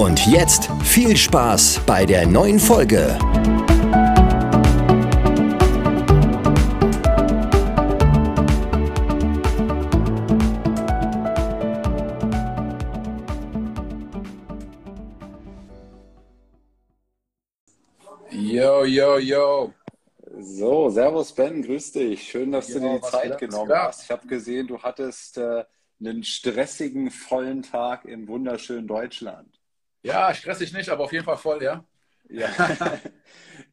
Und jetzt viel Spaß bei der neuen Folge. Yo, yo, yo. So, Servus Ben, grüß dich. Schön, dass du Ja, dir die Zeit genommen ab? hast. Ich habe gesehen, du hattest äh, einen stressigen, vollen Tag im wunderschönen Deutschland. Ja, stressig nicht, aber auf jeden Fall voll, ja. Ja,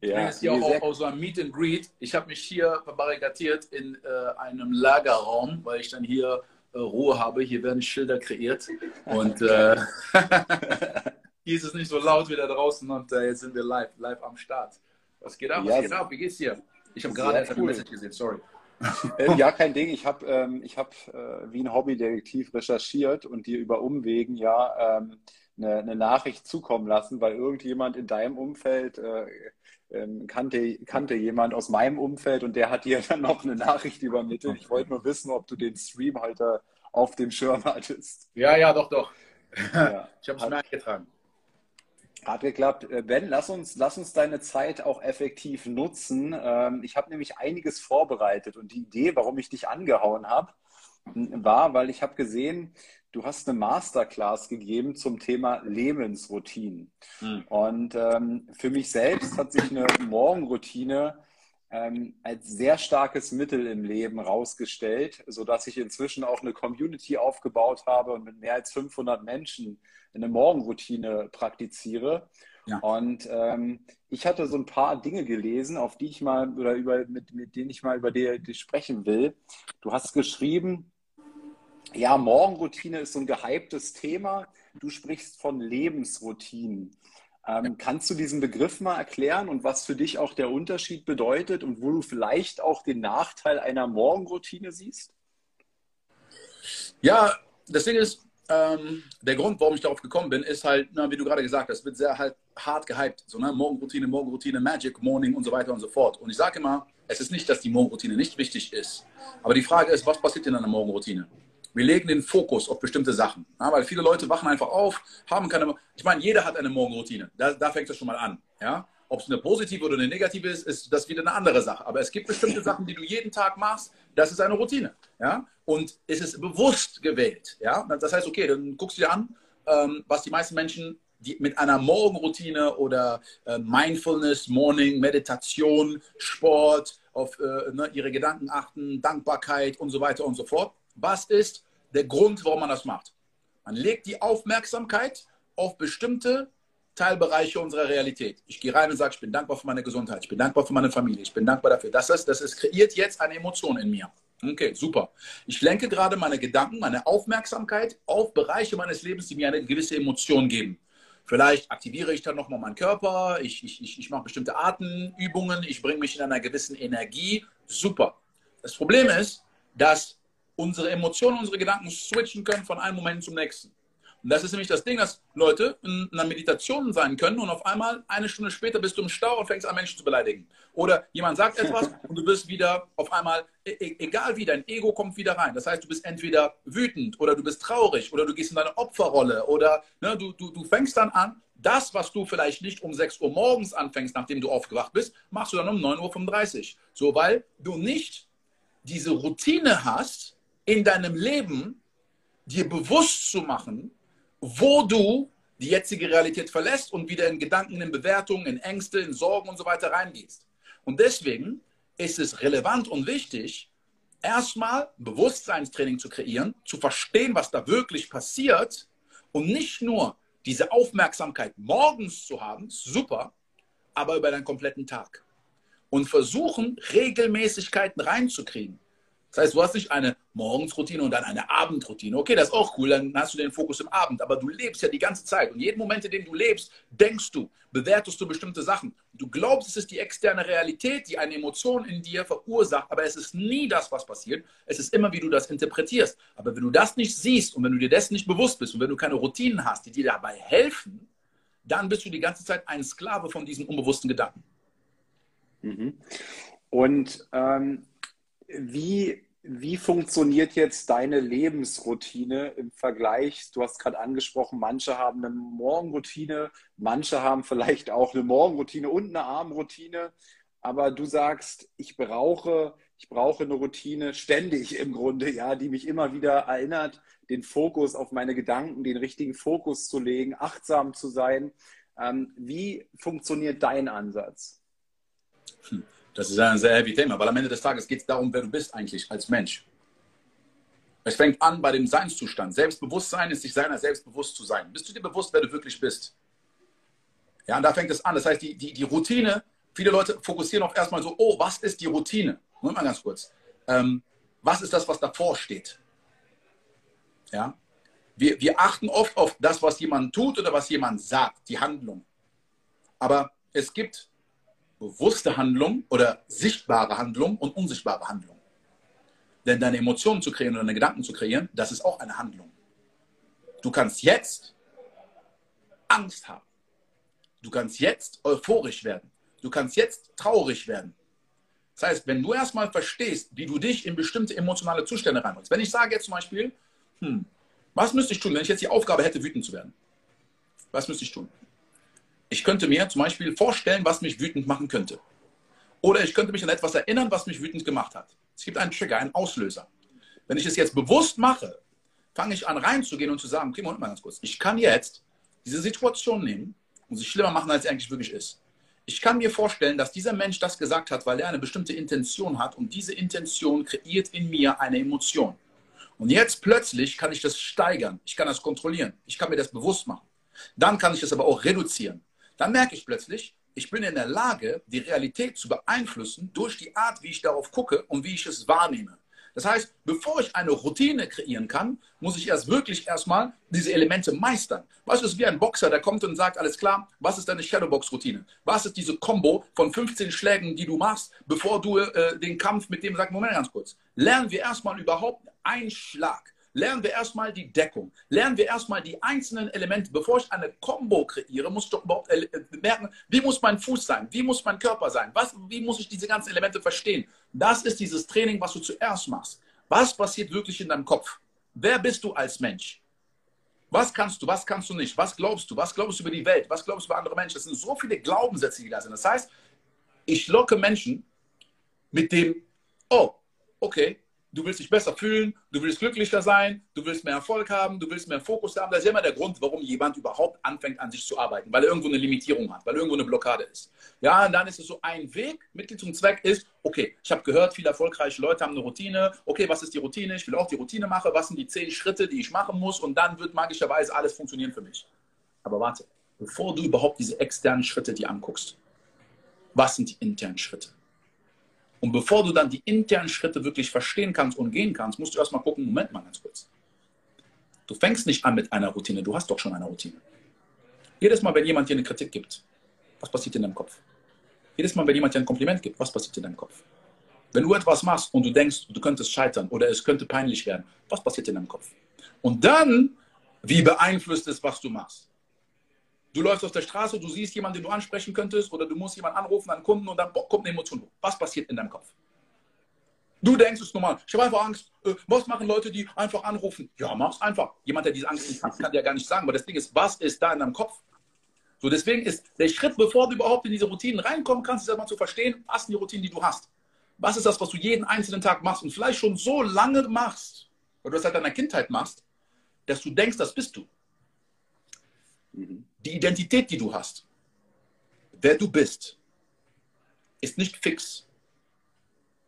Ich bin ja, jetzt hier auch sehr- aus so einem Meet and Greet. Ich habe mich hier verbarrikadiert in äh, einem Lagerraum, weil ich dann hier äh, Ruhe habe. Hier werden Schilder kreiert und äh, hier ist es nicht so laut wie da draußen und äh, jetzt sind wir live, live am Start. Was geht ab? Was Ja, geht ab? Wie geht's dir? Ich habe gerade erst eine cool. Message gesehen, sorry. Äh, ja, kein Ding. Ich habe ähm, ich hab, äh, wie ein Hobbydetektiv recherchiert und dir über Umwegen ja ähm, eine, eine Nachricht zukommen lassen, weil irgendjemand in deinem Umfeld äh, ähm, kannte, kannte jemand aus meinem Umfeld und der hat dir dann noch eine Nachricht übermittelt. Ich wollte nur wissen, ob du den Stream heute auf dem Schirm hattest. Ja, ja, doch, doch. Ja. Ich habe es mir eingetragen. Hat geklappt. Äh, Ben, lass uns, lass uns deine Zeit auch effektiv nutzen. Ähm, Ich habe nämlich einiges vorbereitet und die Idee, warum ich dich angehauen habe, war, weil ich habe gesehen, du hast eine Masterclass gegeben zum Thema Lebensroutinen. Hm. Und ähm, für mich selbst hat sich eine Morgenroutine ähm, als sehr starkes Mittel im Leben rausgestellt, sodass ich inzwischen auch eine Community aufgebaut habe und mit mehr als 500 Menschen eine Morgenroutine praktiziere. Ja. Und ähm, ich hatte so ein paar Dinge gelesen, auf die ich mal oder über, mit, mit denen ich mal über die, die sprechen will. Du hast geschrieben, ja, Morgenroutine ist so ein gehyptes Thema. Du sprichst von Lebensroutinen. Ähm, kannst du diesen Begriff mal erklären und was für dich auch der Unterschied bedeutet und wo du vielleicht auch den Nachteil einer Morgenroutine siehst? Ja, das Ding ist, ähm, der Grund, warum ich darauf gekommen bin, ist halt, na, wie du gerade gesagt hast, wird sehr halt hart gehypt. So, ne? Morgenroutine, Morgenroutine, Magic Morning und so weiter und so fort. Und ich sage immer, es ist nicht, dass die Morgenroutine nicht wichtig ist. Aber die Frage ist, was passiert in einer Morgenroutine? Wir legen den Fokus auf bestimmte Sachen. Ja, weil viele Leute wachen einfach auf, haben keine. Ich meine, jeder hat eine Morgenroutine. Da, da fängt es schon mal an. Ja? Ob es eine positive oder eine negative ist, ist das wieder eine andere Sache. Aber es gibt bestimmte Sachen, die du jeden Tag machst. Das ist eine Routine. Ja? Und es ist bewusst gewählt. Ja? Das heißt, okay, dann guckst du dir an, ähm, was die meisten Menschen die mit einer Morgenroutine oder äh, Mindfulness, Morning, Meditation, Sport, auf äh, ne, ihre Gedanken achten, Dankbarkeit und so weiter und so fort. Was ist der Grund, warum man das macht? Man legt die Aufmerksamkeit auf bestimmte Teilbereiche unserer Realität. Ich gehe rein und sage, ich bin dankbar für meine Gesundheit, ich bin dankbar für meine Familie, ich bin dankbar dafür. Das ist, das ist kreiert jetzt eine Emotion in mir. Okay, super. Ich lenke gerade meine Gedanken, meine Aufmerksamkeit auf Bereiche meines Lebens, die mir eine gewisse Emotion geben. Vielleicht aktiviere ich dann nochmal meinen Körper, ich, ich, ich, ich mache bestimmte Atemübungen, ich bringe mich in einer gewissen Energie. Super. Das Problem ist, dass unsere Emotionen, unsere Gedanken switchen können von einem Moment zum nächsten. Und das ist nämlich das Ding, dass Leute in einer Meditation sein können und auf einmal eine Stunde später bist du im Stau und fängst an, Menschen zu beleidigen. Oder jemand sagt etwas und du bist wieder auf einmal, e e- egal wie, dein Ego kommt wieder rein. Das heißt, du bist entweder wütend oder du bist traurig oder du gehst in deine Opferrolle oder ne, du, du, du fängst dann an, das, was du vielleicht nicht um 6 Uhr morgens anfängst, nachdem du aufgewacht bist, machst du dann um 9.35 Uhr. So, weil du nicht diese Routine hast, in deinem Leben dir bewusst zu machen, wo du die jetzige Realität verlässt und wieder in Gedanken, in Bewertungen, in Ängste, in Sorgen und so weiter reingehst. Und deswegen ist es relevant und wichtig, erstmal Bewusstseinstraining zu kreieren, zu verstehen, was da wirklich passiert und nicht nur diese Aufmerksamkeit morgens zu haben, super, aber über deinen kompletten Tag. Und versuchen, Regelmäßigkeiten reinzukriegen. Das heißt, du hast nicht eine Morgensroutine und dann eine Abendroutine. Okay, das ist auch cool, dann hast du den Fokus im Abend, aber du lebst ja die ganze Zeit. Und jeden Moment, in dem du lebst, denkst du, bewertest du bestimmte Sachen. Du glaubst, es ist die externe Realität, die eine Emotion in dir verursacht, aber es ist nie das, was passiert. Es ist immer, wie du das interpretierst. Aber wenn du das nicht siehst und wenn du dir dessen nicht bewusst bist und wenn du keine Routinen hast, die dir dabei helfen, dann bist du die ganze Zeit ein Sklave von diesen unbewussten Gedanken. Mhm. Und ähm, wie, wie funktioniert jetzt deine Lebensroutine im Vergleich? Du hast gerade angesprochen, manche haben eine Morgenroutine, manche haben vielleicht auch eine Morgenroutine und eine Abendroutine. Aber du sagst, ich brauche, ich brauche eine Routine ständig im Grunde, ja, die mich immer wieder erinnert, den Fokus auf meine Gedanken, den richtigen Fokus zu legen, achtsam zu sein. Ähm, wie funktioniert dein Ansatz? Hm. Das ist ein sehr heavy Thema, weil am Ende des Tages geht es darum, wer du bist eigentlich als Mensch. Es fängt an bei dem Seinszustand. Selbstbewusstsein ist sich seiner selbstbewusst zu sein. Bist du dir bewusst, wer du wirklich bist? Ja, und da fängt es an. Das heißt, die, die, die Routine, viele Leute fokussieren auch erstmal so, oh, was ist die Routine? Nur mal ganz kurz. Ähm, was ist das, was davor steht? Ja? Wir, wir achten oft auf das, was jemand tut oder was jemand sagt, die Handlung. Aber es gibt bewusste Handlung oder sichtbare Handlung und unsichtbare Handlung. Denn deine Emotionen zu kreieren oder deine Gedanken zu kreieren, das ist auch eine Handlung. Du kannst jetzt Angst haben. Du kannst jetzt euphorisch werden. Du kannst jetzt traurig werden. Das heißt, wenn du erstmal verstehst, wie du dich in bestimmte emotionale Zustände reinholst. Wenn ich sage jetzt zum Beispiel, hm, was müsste ich tun, wenn ich jetzt die Aufgabe hätte, wütend zu werden? Was müsste ich tun? Ich könnte mir zum Beispiel vorstellen, was mich wütend machen könnte. Oder ich könnte mich an etwas erinnern, was mich wütend gemacht hat. Es gibt einen Trigger, einen Auslöser. Wenn ich es jetzt bewusst mache, fange ich an reinzugehen und zu sagen, okay, Moment mal ganz kurz. Ich kann jetzt diese Situation nehmen und sie schlimmer machen, als sie eigentlich wirklich ist. Ich kann mir vorstellen, dass dieser Mensch das gesagt hat, weil er eine bestimmte Intention hat und diese Intention kreiert in mir eine Emotion. Und jetzt plötzlich kann ich das steigern, ich kann das kontrollieren, ich kann mir das bewusst machen. Dann kann ich es aber auch reduzieren. Dann merke ich plötzlich, ich bin in der Lage, die Realität zu beeinflussen durch die Art, wie ich darauf gucke und wie ich es wahrnehme. Das heißt, bevor ich eine Routine kreieren kann, muss ich erst wirklich erstmal diese Elemente meistern. Es ist wie ein Boxer, der kommt und sagt, alles klar, was ist deine Shadowbox-Routine? Was ist diese Combo von 15 Schlägen, die du machst, bevor du äh, den Kampf mit dem sagst, Moment ganz kurz. Lernen wir erstmal überhaupt einen Schlag lernen wir erstmal die Deckung, lernen wir erstmal die einzelnen Elemente. Bevor ich eine Combo kreiere, muss ich doch überhaupt äh, merken, wie muss mein Fuß sein, wie muss mein Körper sein, was, wie muss ich diese ganzen Elemente verstehen. Das ist dieses Training, was du zuerst machst. Was passiert wirklich in deinem Kopf? Wer bist du als Mensch? Was kannst du, was kannst du nicht? Was glaubst du? Was glaubst du über die Welt? Was glaubst du über andere Menschen? Das sind so viele Glaubenssätze, die da sind. Das heißt, ich locke Menschen mit dem, oh, okay, du willst dich besser fühlen, du willst glücklicher sein, du willst mehr Erfolg haben, du willst mehr Fokus haben. Das ist ja immer der Grund, warum jemand überhaupt anfängt, an sich zu arbeiten, weil er irgendwo eine Limitierung hat, weil irgendwo eine Blockade ist. Ja, und dann ist es so ein Weg, Mittel zum Zweck ist, okay, ich habe gehört, viele erfolgreiche Leute haben eine Routine. Okay, was ist die Routine? Ich will auch die Routine machen. Was sind die zehn Schritte, die ich machen muss? Und dann wird magischerweise alles funktionieren für mich. Aber warte, bevor du überhaupt diese externen Schritte dir anguckst, was sind die internen Schritte? Und bevor du dann die internen Schritte wirklich verstehen kannst und gehen kannst, musst du erstmal gucken, Moment mal ganz kurz. Du fängst nicht an mit einer Routine, du hast doch schon eine Routine. Jedes Mal, wenn jemand dir eine Kritik gibt, was passiert in deinem Kopf? Jedes Mal, wenn jemand dir ein Kompliment gibt, was passiert in deinem Kopf? Wenn du etwas machst und du denkst, du könntest scheitern oder es könnte peinlich werden, was passiert in deinem Kopf? Und dann, wie beeinflusst es, was du machst? Du läufst auf der Straße, du siehst jemanden, den du ansprechen könntest, oder du musst jemanden anrufen, einen Kunden, und dann kommt eine Emotion hoch. Was passiert in deinem Kopf? Du denkst, es ist normal. Ich habe einfach Angst. Äh, was machen Leute, die einfach anrufen? Ja, mach's einfach. Jemand, der diese Angst nicht hat, kann dir gar nicht sagen. Aber das Ding ist, was ist da in deinem Kopf? So, deswegen ist der Schritt, bevor du überhaupt in diese Routinen reinkommen kannst, ist erstmal zu verstehen, was sind die Routinen, die du hast. Was ist das, was du jeden einzelnen Tag machst und vielleicht schon so lange machst, weil du das seit deiner Kindheit machst, dass du denkst, das bist du. Die Identität, die du hast, wer du bist, ist nicht fix.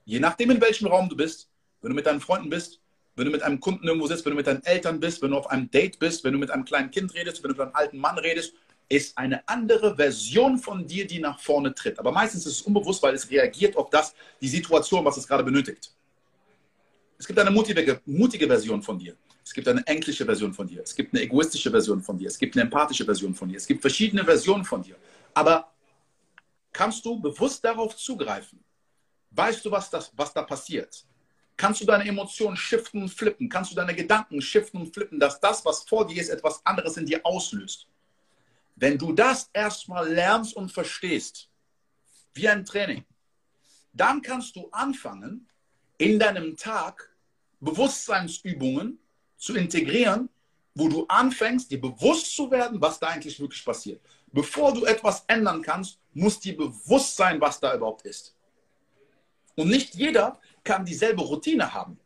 Je nachdem, in welchem Raum du bist, wenn du mit deinen Freunden bist, wenn du mit einem Kunden irgendwo sitzt, wenn du mit deinen Eltern bist, wenn du auf einem Date bist, wenn du mit einem kleinen Kind redest, wenn du mit einem alten Mann redest, ist eine andere Version von dir, die nach vorne tritt. Aber meistens ist es unbewusst, weil es reagiert auf das, die Situation, was es gerade benötigt. Es gibt eine mutige, mutige Version von dir. Es gibt eine ängstliche Version von dir. Es gibt eine egoistische Version von dir. Es gibt eine empathische Version von dir. Es gibt verschiedene Versionen von dir. Aber kannst du bewusst darauf zugreifen? Weißt du, was, das, was da passiert? Kannst du deine Emotionen shiften und flippen? Kannst du deine Gedanken shiften und flippen, dass das, was vor dir ist, etwas anderes in dir auslöst? Wenn du das erstmal lernst und verstehst, wie ein Training, dann kannst du anfangen, in deinem Tag Bewusstseinsübungen zu integrieren, wo du anfängst, dir bewusst zu werden, was da eigentlich wirklich passiert. Bevor du etwas ändern kannst, muss dir bewusst sein, was da überhaupt ist. Und nicht jeder kann dieselbe Routine haben,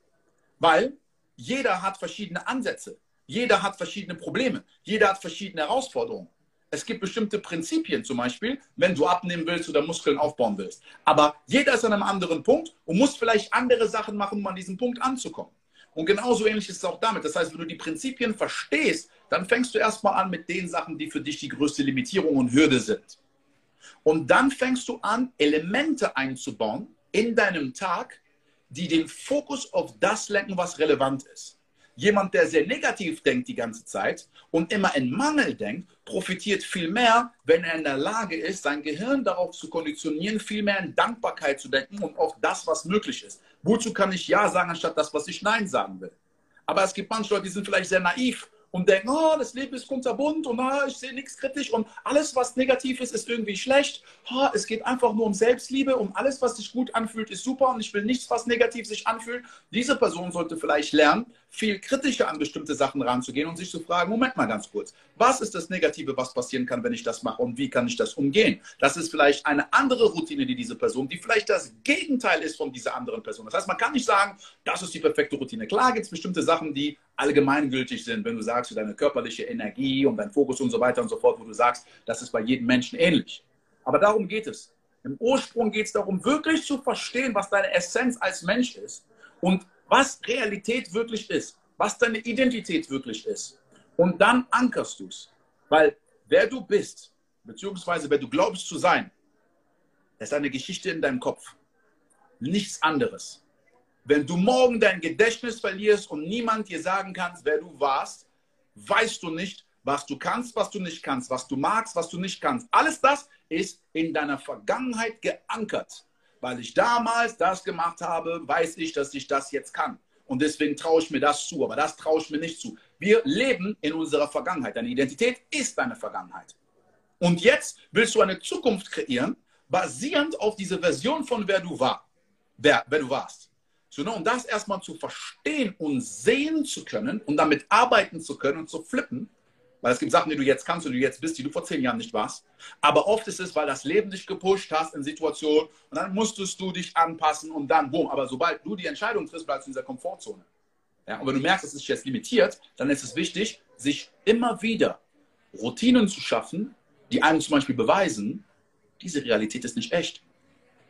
weil jeder hat verschiedene Ansätze, jeder hat verschiedene Probleme, jeder hat verschiedene Herausforderungen. Es gibt bestimmte Prinzipien, zum Beispiel, wenn du abnehmen willst oder Muskeln aufbauen willst. Aber jeder ist an einem anderen Punkt und muss vielleicht andere Sachen machen, um an diesen Punkt anzukommen. Und genauso ähnlich ist es auch damit. Das heißt, wenn du die Prinzipien verstehst, dann fängst du erstmal an mit den Sachen, die für dich die größte Limitierung und Hürde sind. Und dann fängst du an, Elemente einzubauen in deinem Tag, die den Fokus auf das lenken, was relevant ist. Jemand, der sehr negativ denkt die ganze Zeit und immer in Mangel denkt, profitiert viel mehr, wenn er in der Lage ist, sein Gehirn darauf zu konditionieren, viel mehr in Dankbarkeit zu denken und auf das, was möglich ist. Wozu kann ich Ja sagen, anstatt das, was ich Nein sagen will? Aber es gibt manche Leute, die sind vielleicht sehr naiv und denken, oh, das Leben ist kunterbunt und oh, ich sehe nichts kritisch und alles, was negativ ist, ist irgendwie schlecht. Oh, es geht einfach nur um Selbstliebe, um alles, was sich gut anfühlt, ist super und ich will nichts, was negativ sich anfühlt. Diese Person sollte vielleicht lernen, viel kritischer an bestimmte Sachen ranzugehen und sich zu fragen, Moment mal ganz kurz, was ist das Negative, was passieren kann, wenn ich das mache und wie kann ich das umgehen? Das ist vielleicht eine andere Routine, die diese Person, die vielleicht das Gegenteil ist von dieser anderen Person. Das heißt, man kann nicht sagen, das ist die perfekte Routine. Klar gibt es bestimmte Sachen, die allgemeingültig sind, wenn du sagst, für deine körperliche Energie und dein Fokus und so weiter und so fort, wo du sagst, das ist bei jedem Menschen ähnlich. Aber darum geht es. Im Ursprung geht es darum, wirklich zu verstehen, was deine Essenz als Mensch ist und was Realität wirklich ist, was deine Identität wirklich ist. Und dann ankerst du es. Weil wer du bist, beziehungsweise wer du glaubst zu sein, ist eine Geschichte in deinem Kopf. Nichts anderes. Wenn du morgen dein Gedächtnis verlierst und niemand dir sagen kann, wer du warst, weißt du nicht, was du kannst, was du nicht kannst, was du magst, was du nicht kannst. Alles das ist in deiner Vergangenheit geankert. Weil ich damals das gemacht habe, weiß ich, dass ich das jetzt kann. Und deswegen traue ich mir das zu, aber das traue ich mir nicht zu. Wir leben in unserer Vergangenheit. Deine Identität ist deine Vergangenheit. Und jetzt willst du eine Zukunft kreieren, basierend auf diese Version von wer du war, wer, wer du warst. So, ne, um das erstmal zu verstehen und sehen zu können und damit arbeiten zu können und zu flippen, weil es gibt Sachen, die du jetzt kannst und die du jetzt bist, die du vor zehn Jahren nicht warst. Aber oft ist es, weil das Leben dich gepusht hast in Situationen und dann musstest du dich anpassen und dann, boom. Aber sobald du die Entscheidung triffst, bleibst du in dieser Komfortzone. Ja, und wenn du merkst, es ist jetzt limitiert, dann ist es wichtig, sich immer wieder Routinen zu schaffen, die einem zum Beispiel beweisen, diese Realität ist nicht echt.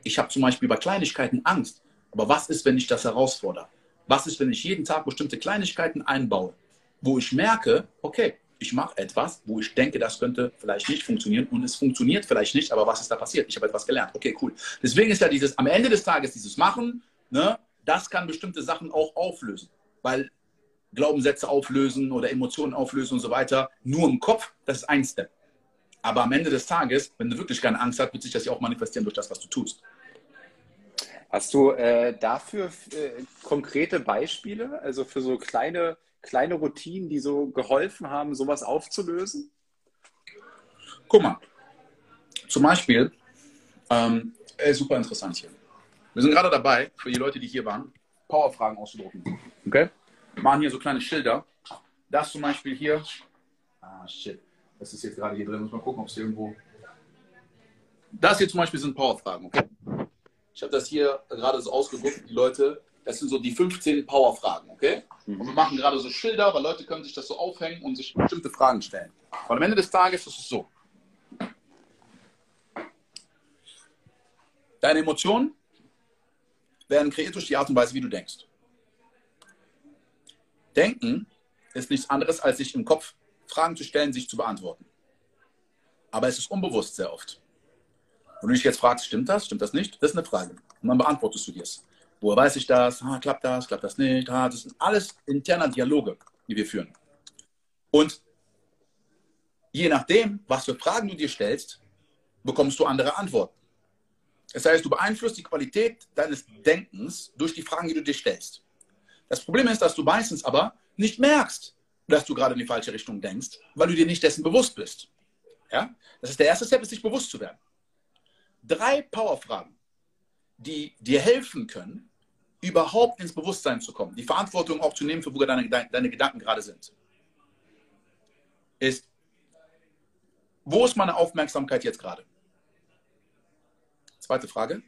Ich habe zum Beispiel bei Kleinigkeiten Angst. Aber was ist, wenn ich das herausfordere? Was ist, wenn ich jeden Tag bestimmte Kleinigkeiten einbaue, wo ich merke, okay, ich mache etwas, wo ich denke, das könnte vielleicht nicht funktionieren und es funktioniert vielleicht nicht, aber was ist da passiert? Ich habe etwas gelernt. Okay, cool. Deswegen ist ja dieses, am Ende des Tages dieses Machen, ne, das kann bestimmte Sachen auch auflösen, weil Glaubenssätze auflösen oder Emotionen auflösen und so weiter, nur im Kopf, das ist ein Step. Aber am Ende des Tages, wenn du wirklich keine Angst hast, wird sich das ja auch manifestieren durch das, was du tust. Hast du äh, dafür äh, konkrete Beispiele, also für so kleine kleine Routinen, die so geholfen haben, sowas aufzulösen? Guck mal, zum Beispiel, ähm, äh, super interessant hier. Wir sind gerade dabei, für die Leute, die hier waren, Powerfragen auszudrucken. Okay? Wir machen hier so kleine Schilder. Das zum Beispiel hier. Ah, shit. Das ist jetzt gerade hier drin. Muss mal gucken, ob es irgendwo. Das hier zum Beispiel sind Powerfragen. Okay? Ich habe das hier gerade so ausgedruckt. Die Leute das sind so die 15 Power-Fragen, okay? Mhm. Und wir machen gerade so Schilder, weil Leute können sich das so aufhängen und sich bestimmte Fragen stellen. Und am Ende des Tages ist es so. Deine Emotionen werden kreiert durch die Art und Weise, wie du denkst. Denken ist nichts anderes, als sich im Kopf Fragen zu stellen, sich zu beantworten. Aber es ist unbewusst sehr oft. Wenn du dich jetzt fragst, stimmt das, stimmt das nicht? Das ist eine Frage. Und dann beantwortest du dir es. Woher weiß ich das? Ah, klappt das? Klappt das nicht? Ah, das sind alles interne Dialoge, die wir führen. Und je nachdem, was für Fragen du dir stellst, bekommst du andere Antworten. Das heißt, du beeinflusst die Qualität deines Denkens durch die Fragen, die du dir stellst. Das Problem ist, dass du meistens aber nicht merkst, dass du gerade in die falsche Richtung denkst, weil du dir nicht dessen bewusst bist. Ja? Das ist der erste Step, ist sich bewusst zu werden. Drei Powerfragen, die dir helfen können, überhaupt ins Bewusstsein zu kommen, die Verantwortung auch zu nehmen, für wo deine, deine Gedanken gerade sind, ist, wo ist meine Aufmerksamkeit jetzt gerade? Zweite Frage.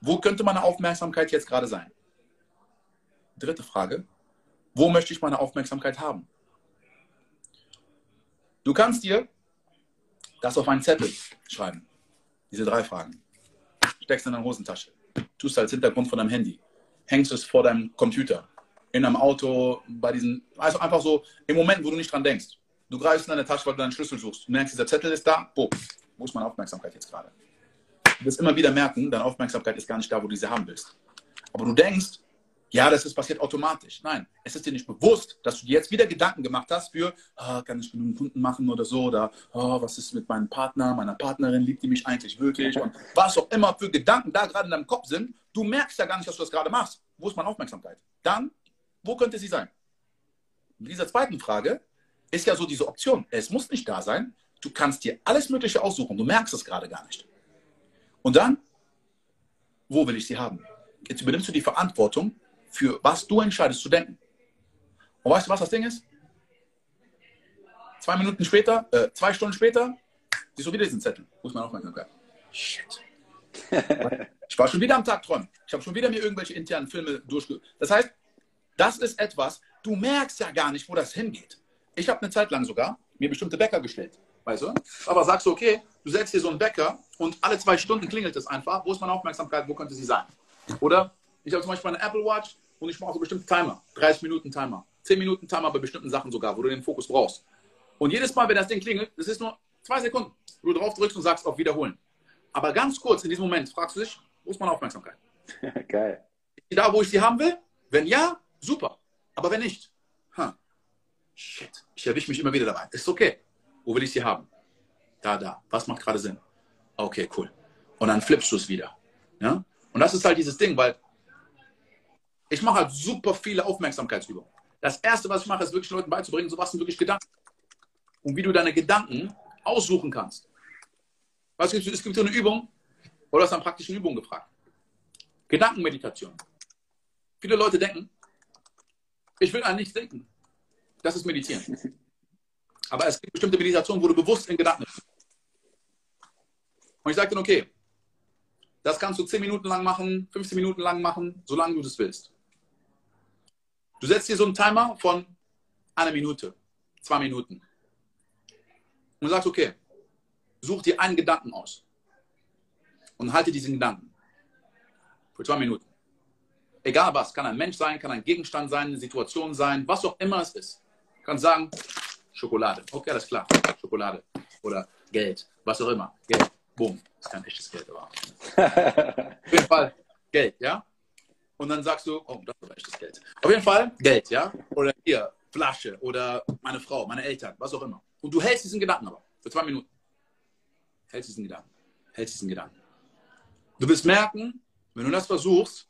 Wo könnte meine Aufmerksamkeit jetzt gerade sein? Dritte Frage. Wo möchte ich meine Aufmerksamkeit haben? Du kannst dir das auf einen Zettel schreiben. Diese drei Fragen. Steckst in deine Hosentasche. Tust als Hintergrund von deinem Handy. Hängst es vor deinem Computer. In einem Auto, bei diesen, also einfach so im Moment, wo du nicht dran denkst. Du greifst in deine Tasche, weil du deinen Schlüssel suchst. Du merkst, dieser Zettel ist da. Boom. Wo ist meine Aufmerksamkeit jetzt gerade? Du wirst immer wieder merken, deine Aufmerksamkeit ist gar nicht da, wo du sie haben willst. Aber du denkst, ja, das ist passiert automatisch. Nein, es ist dir nicht bewusst, dass du dir jetzt wieder Gedanken gemacht hast für, ah, kann ich genug Kunden machen oder so, oder oh, was ist mit meinem Partner, meiner Partnerin, liebt die mich eigentlich wirklich? Und was auch immer für Gedanken da gerade in deinem Kopf sind, du merkst ja gar nicht, dass du das gerade machst. Wo ist meine Aufmerksamkeit? Dann, wo könnte sie sein? In dieser zweiten Frage ist ja so diese Option. Es muss nicht da sein. Du kannst dir alles Mögliche aussuchen. Du merkst es gerade gar nicht. Und dann, wo will ich sie haben? Jetzt übernimmst du die Verantwortung für was du entscheidest zu denken. Und weißt du, was das Ding ist? Zwei Minuten später, äh, zwei Stunden später, siehst du wieder diesen Zettel. Wo ist meine Aufmerksamkeit? Shit. ich war schon wieder am Tag träumen. Ich habe schon wieder mir irgendwelche internen Filme durchge... Das heißt, das ist etwas, du merkst ja gar nicht, wo das hingeht. Ich habe eine Zeit lang sogar mir bestimmte Bäcker gestellt. Weißt du? Aber sagst du, okay, du setzt hier so einen Bäcker und alle zwei Stunden klingelt es einfach. Wo ist meine Aufmerksamkeit? Wo könnte sie sein? Oder ich habe zum Beispiel eine Apple Watch und ich mache so bestimmte Timer. 30 Minuten Timer. 10 Minuten Timer bei bestimmten Sachen sogar, wo du den Fokus brauchst. Und jedes Mal, wenn das Ding klingelt, das ist nur zwei Sekunden, du drauf drückst und sagst auf Wiederholen. Aber ganz kurz in diesem Moment fragst du dich, wo ist meine Aufmerksamkeit? Geil. Da, wo ich sie haben will? Wenn ja, super. Aber wenn nicht, huh, shit, ich erwische mich immer wieder dabei. Ist okay. Wo will ich sie haben? Da, da. Was macht gerade Sinn? Okay, cool. Und dann flippst du es wieder. Ja? Und das ist halt dieses Ding, weil ich mache halt super viele Aufmerksamkeitsübungen. Das erste, was ich mache, ist wirklich Leuten beizubringen, so was sind wirklich Gedanken. Und wie du deine Gedanken aussuchen kannst. Was gibt es? gibt so eine Übung, oder hast du an praktischen Übungen gefragt. Gedankenmeditation. Viele Leute denken, ich will an nichts denken. Das ist Meditieren. Aber es gibt bestimmte Meditationen, wo du bewusst in Gedanken bist. Und ich sage dann, okay, das kannst du 10 Minuten lang machen, 15 Minuten lang machen, solange du das willst. Du setzt dir so einen Timer von einer Minute, zwei Minuten. Und sagst, okay, such dir einen Gedanken aus. Und halte diesen Gedanken. Für zwei Minuten. Egal was, kann ein Mensch sein, kann ein Gegenstand sein, eine Situation sein, was auch immer es ist. Du kannst sagen, Schokolade. Okay, alles klar. Schokolade. Oder Geld. Was auch immer. Geld. Boom. Das ist kein echtes Geld, aber. Auf jeden Fall Geld, ja? Und dann sagst du, oh, das ist aber echtes Geld. Auf jeden Fall Geld, ja? Oder hier, Flasche oder meine Frau, meine Eltern, was auch immer. Und du hältst diesen Gedanken aber für zwei Minuten. Hältst diesen Gedanken. Hältst diesen Gedanken. Du wirst merken, wenn du das versuchst,